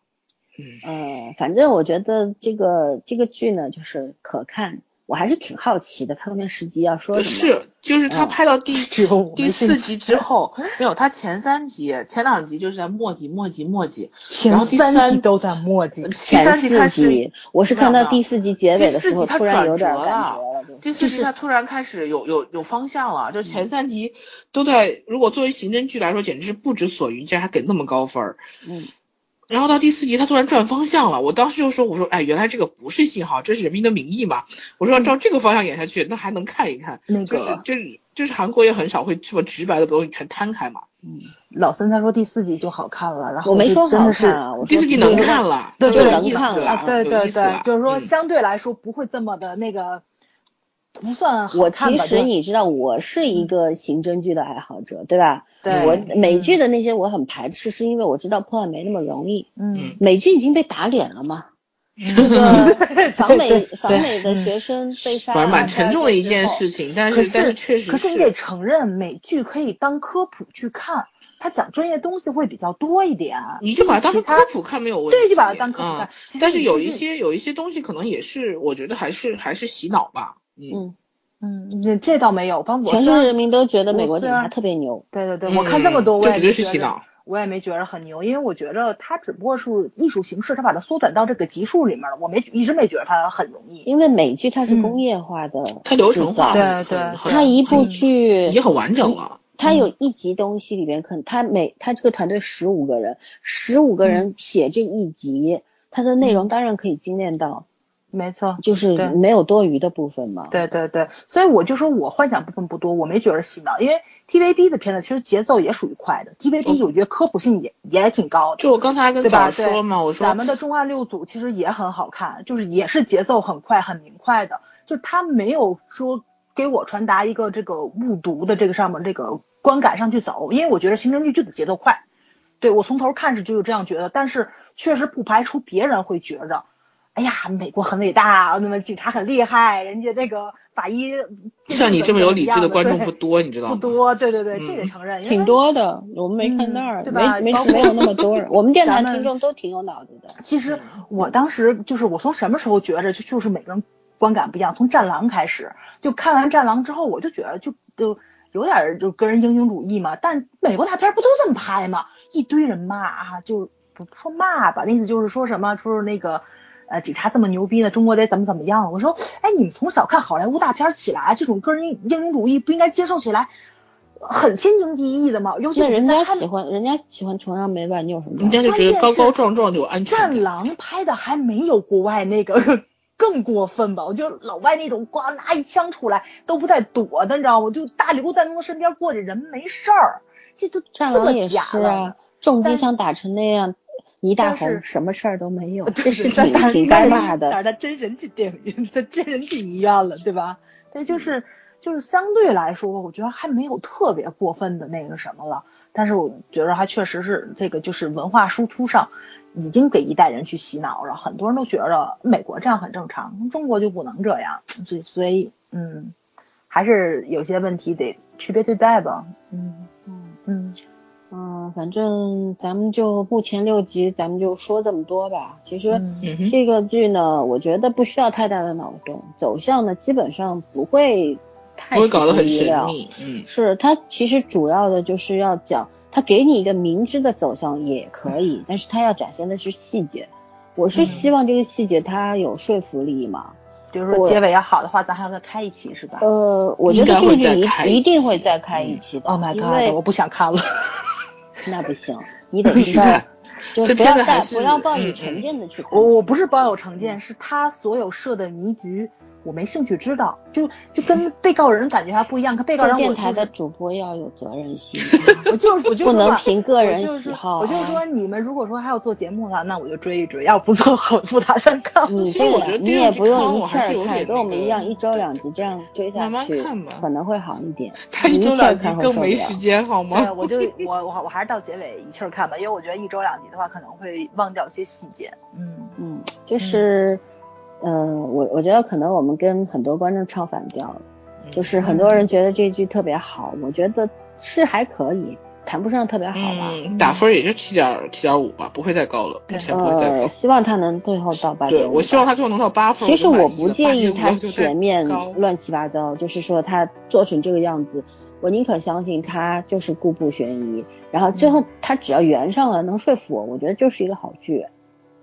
S2: 嗯，
S1: 呃，反正我觉得这个这个剧呢，就是可看，我还是挺好奇的，他后面十集要说什么。
S2: 是，就是他
S1: 嗯
S2: 拍到第
S3: 只有我
S2: 第四集之后，没有，他前三集、前两集就是在墨迹、墨迹、墨迹，
S3: 前
S2: 然后第
S3: 三
S2: 三
S3: 集都在墨迹，
S2: 第
S1: 前
S2: 三集开始
S1: 四集，我是看到第四集结尾的时候，突然有点
S2: 转折
S1: 感
S2: 了
S1: 觉了，
S2: 第四集他突然开始有有有方向了，就前三集都在，如果作为刑侦剧来说，简直是不知所云，竟然还给那么高分儿。
S1: 嗯，
S2: 然后到第四集，他突然转方向了，我当时就说：“我说，哎，原来这个不是信号，这是人民的名义嘛。”我说，要照这个方向演下去，那还能看一看。
S3: 那
S2: 就是
S3: 个
S2: 就是就是韩国也很少会这么直白的东西全摊开嘛。
S3: 嗯老孙他说第四集就好看了，然后
S1: 我没说好看啊，我说
S2: 第四集能看了，
S3: 对
S2: 有
S1: 对能看了
S3: 啊，对对对就是说
S2: 嗯
S3: 相对来说不会这么的那个，不算好
S1: 我？其实你知道，我是一个刑侦剧的爱好者，对吧？
S3: 对
S1: 我美剧的那些我很排斥，是因为我知道破案没那么容易。
S3: 嗯，
S1: 美剧已经被打脸了嘛，这
S3: 这
S1: 个访美
S3: 对
S1: 访美的学生被杀，
S2: 反正蛮沉重的一件事情，但是但是确实
S3: 可是你得承认，美剧可以当科普去看，它讲专业东西会比较多一点。
S2: 你就把它当成科普看没有问题，
S3: 对，就把它当科普看
S2: 嗯。但是有一些有一些东西可能也是，我觉得还是还是洗脑吧。嗯，
S1: 嗯，
S3: 嗯，这这倒没有，反正我
S1: 全
S3: 虽然
S1: 世界人民都觉得美国警察特别牛。
S3: 对对对，我看这么多，我也
S2: 嗯就绝对
S3: 没觉得
S2: 是洗脑。
S3: 我也没觉得很牛，因为我觉得它只不过是艺术形式，它把它缩短到这个集数里面了。我没一直没觉得它很容易。
S1: 因为美剧它是
S3: 嗯
S1: 工业化的
S2: 它流程化
S3: 对，对
S1: 它一部剧
S2: 已经很完整了。
S1: 它有一集东西里面，可能他每他这个团队十五个人，十五个人写这一集，它的内容当然可以精炼到，
S3: 没错，
S1: 就是没有多余的部分嘛。
S3: 对对对，所以我就说我幻想部分不多，我没觉得洗脑，因为 TVB 的片子其实节奏也属于快的，TVB 我觉得科普性也也挺高的。
S2: 就我刚才跟早
S3: 对吧？对
S2: 儿说嘛，我说
S3: 咱们的重案六组其实也很好看，就是也是节奏很快、很明快的，就他没有说给我传达一个这个误读的这个上面这个观感上去走，因为我觉得刑侦剧就得节奏快，对我从头看是就是这样觉得，但是确实不排除别人会觉着。哎呀，美国很伟大，那么警察很厉害，人家那个法医
S2: 像你这么有理智的观众不多，你知道吗？
S3: 不多，对对对，
S2: 嗯
S3: 这得承认，
S1: 挺多的，我们没看那儿，
S3: 嗯对吧
S1: 没没没有那么多人。我们电台听众都挺有脑子的。
S3: 其实我当时就是我从什么时候觉着就就是每个人观感不一样，从《战狼》开始，就看完《战狼》之后，我就觉得就就有点儿就个人英雄主义嘛。但美国大片不都这么拍吗？一堆人骂啊，就不说骂吧，那意思就是说什么，说是那个。呃，警察这么牛逼呢，中国得怎么怎么样？我说，哎，你们从小看好莱坞大片起来，这种个人英英雄主义不应该接受起来，很天经地义的吗？尤其
S1: 那人家喜欢，人家喜欢崇洋媚外，你有什么
S2: 人？家就觉得高高壮壮就有安全
S3: 战。狼拍的还没有国外那个 更过分吧？我觉得老外那种咣拿一枪出来都不带躲的，你知道吗？就大刘在他身边过去，人没事儿，这都这么
S1: 战狼也
S3: 假了
S1: 是啊。，重机枪打成那样，一大红，什么事儿都没有，这
S3: 对
S1: 是挺
S3: 但但
S1: 挺该骂
S3: 但是
S1: 的。
S3: 他真人进电影，他真人进医院了，对吧？对，就是就是相对来说，我觉得还没有特别过分的那个什么了。但是我觉得还确实是这个，就是文化输出上已经给一代人去洗脑了。很多人都觉得美国这样很正常，中国就不能这样。所以所以嗯，还是有些问题得区别对待吧。嗯
S1: 嗯
S3: 嗯
S1: 嗯，反正咱们就目前六集，咱们就说这么多吧。其实这个剧呢，我觉得不需要太大的脑洞，走向呢基本上不会太
S2: 不会搞得很
S1: 出乎意料。
S2: 嗯，
S1: 是它其实主要的就是要讲，它给你一个明知的走向也可以，但是它要展现的是细节。我是
S3: 嗯
S1: 希望这个细节它有说服力嘛。
S3: 比如说结尾要好的话，咱还要再开一期是吧？
S1: 呃，我觉得这个剧一
S2: 一
S1: 一定会再开一期的
S3: ，Oh my god！我不想看了。
S1: 那不行，你得知道，就
S2: 这
S1: 不要带不要抱以
S2: 嗯
S1: 成
S2: 嗯
S1: 见的去看。
S3: 我我不是抱有成见，是他所有设的迷局我没兴趣知道，就就跟被告人感觉还不一样。跟被告人，
S1: 电台的主播要有责任心，
S3: 我就是我就
S1: 不能凭个人喜好。
S3: 我就说你们如果说还要做节目了，那我就追一追；要不做，我不打算看。
S1: 你这个你也不用一气儿看，跟我们一样一周两集这样追下去，可能会好一点。
S2: 他一周两集更没时间好吗？
S3: 对，我就我我我还是到结尾一气儿看吧，因为我觉得一周两集的话可能会忘掉一些细节。
S1: 嗯嗯，就是。嗯，我我觉得可能我们跟很多观众唱反调了，就是很多人觉得这句特别好，我觉得是还可以，谈不上特别好吧。
S2: 打分也就七点七点五吧，不会再高了，目前不会再高。
S1: 希望他能最后到八
S2: 点。对，我希望他最后能到八分。
S1: 其实我不介意他前面乱七八糟，就是说他做成这个样子，我宁可相信他就是故布悬疑，然后最后他只要圆上了，能说服我，我觉得就是一个好剧。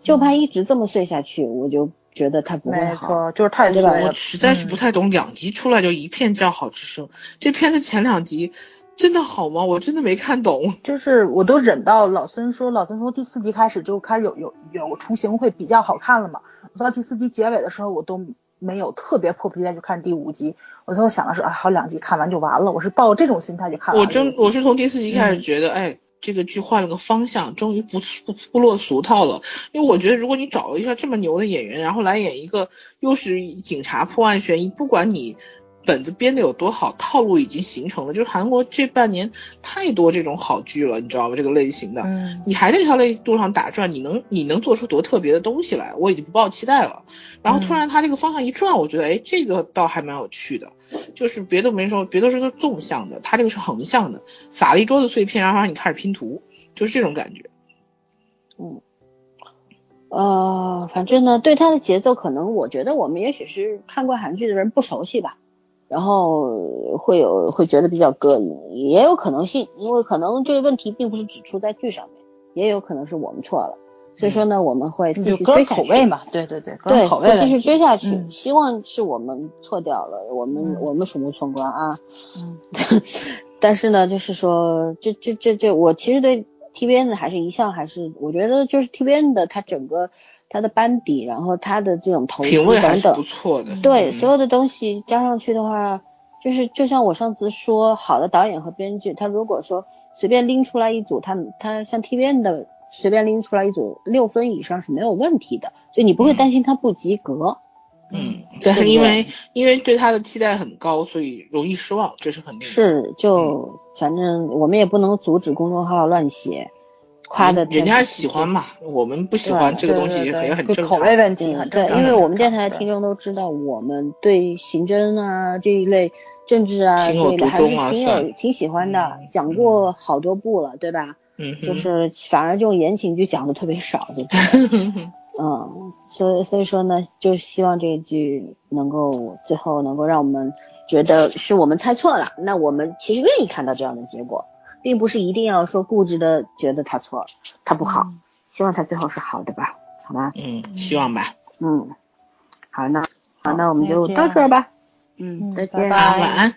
S1: 就怕一直这么碎下去，我就。觉得他不会好，
S3: 就是太对吧？
S2: 我实在是不太懂，两集出来就一片叫好之声。这片子前两集真的好吗？我真的没看懂。
S3: 就是我都忍到老孙说，老孙说第四集开始就开始有有有雏形会比较好看了嘛。我到第四集结尾的时候，我都没有特别迫不及待去看第五集。我最后想的是，啊，好两集看完就完了。我是抱这种心态去看。
S2: 我真我是从第四集开始觉得，哎。这个剧换了个方向，终于不不不落俗套了。因为我觉得，如果你找了一下这么牛的演员，然后来演一个又是警察破案悬疑，不管你。本子编的有多好，套路已经形成了。就是韩国这半年太多这种好剧了，你知道吗？这个类型的，嗯，你还在这条类路上打转，你能你能做出多特别的东西来？我已经不抱期待了。然后突然他这个方向一转，我觉得，哎，这个倒还蛮有趣的。就是别的没说，别的是都是纵向的，他这个是横向的，撒了一桌子碎片，然后让你开始拼图，就是这种感觉。
S1: 嗯，呃，反正呢，对他的节奏，可能我觉得我们也许是看过韩剧的人不熟悉吧。然后会有会觉得比较膈应，也有可能性，因为可能这个问题并不是只出在剧上面，也有可能是我们错了。所以说呢，我们会继续追
S3: 口味嘛，对对对，
S1: 对，
S3: 口味
S1: 继续追下去。希望是我们错掉了，我们我们鼠目寸光啊。嗯。但是呢，就是说，这这这这，我其实对 T V N 的还是一向还是，我觉得就是 T V N 的它整个。他的班底，然后他的这种投资等等，
S2: 不错的。
S1: 对，所有的东西加上去的话，就是就像我上次说，好的导演和编剧，他如果说随便拎出来一组，他他像 TVN 的随便拎出来一组六分以上是没有问题的，所以你不会担心他不及格。
S2: 嗯，但是因为因为对他的期待很高，所以容易失望，这是肯定的。
S1: 是，就反正我们也不能阻止公众号乱写。夸的
S2: 人家喜欢嘛，我们不喜欢这个东西也很正常。
S3: 口味问题很
S1: 对，因为我们电台的听众都知道，我们对刑侦啊这一类政治啊这一类还是挺有挺喜欢的，讲过好多部了，对吧？
S2: 嗯，
S1: 就是反而这种言情剧讲的特别少，对吧？嗯，所以所以说呢，就希望这一句能够最后能够让我们觉得是我们猜错了，那我们其实愿意看到这样的结果。并不是一定要说固执的觉得他错，他不好，希望他最后是好的吧，好吗？
S2: 嗯，希望吧。
S1: 嗯，好，那好，那我们就到这儿吧。嗯，再见，
S2: 晚安。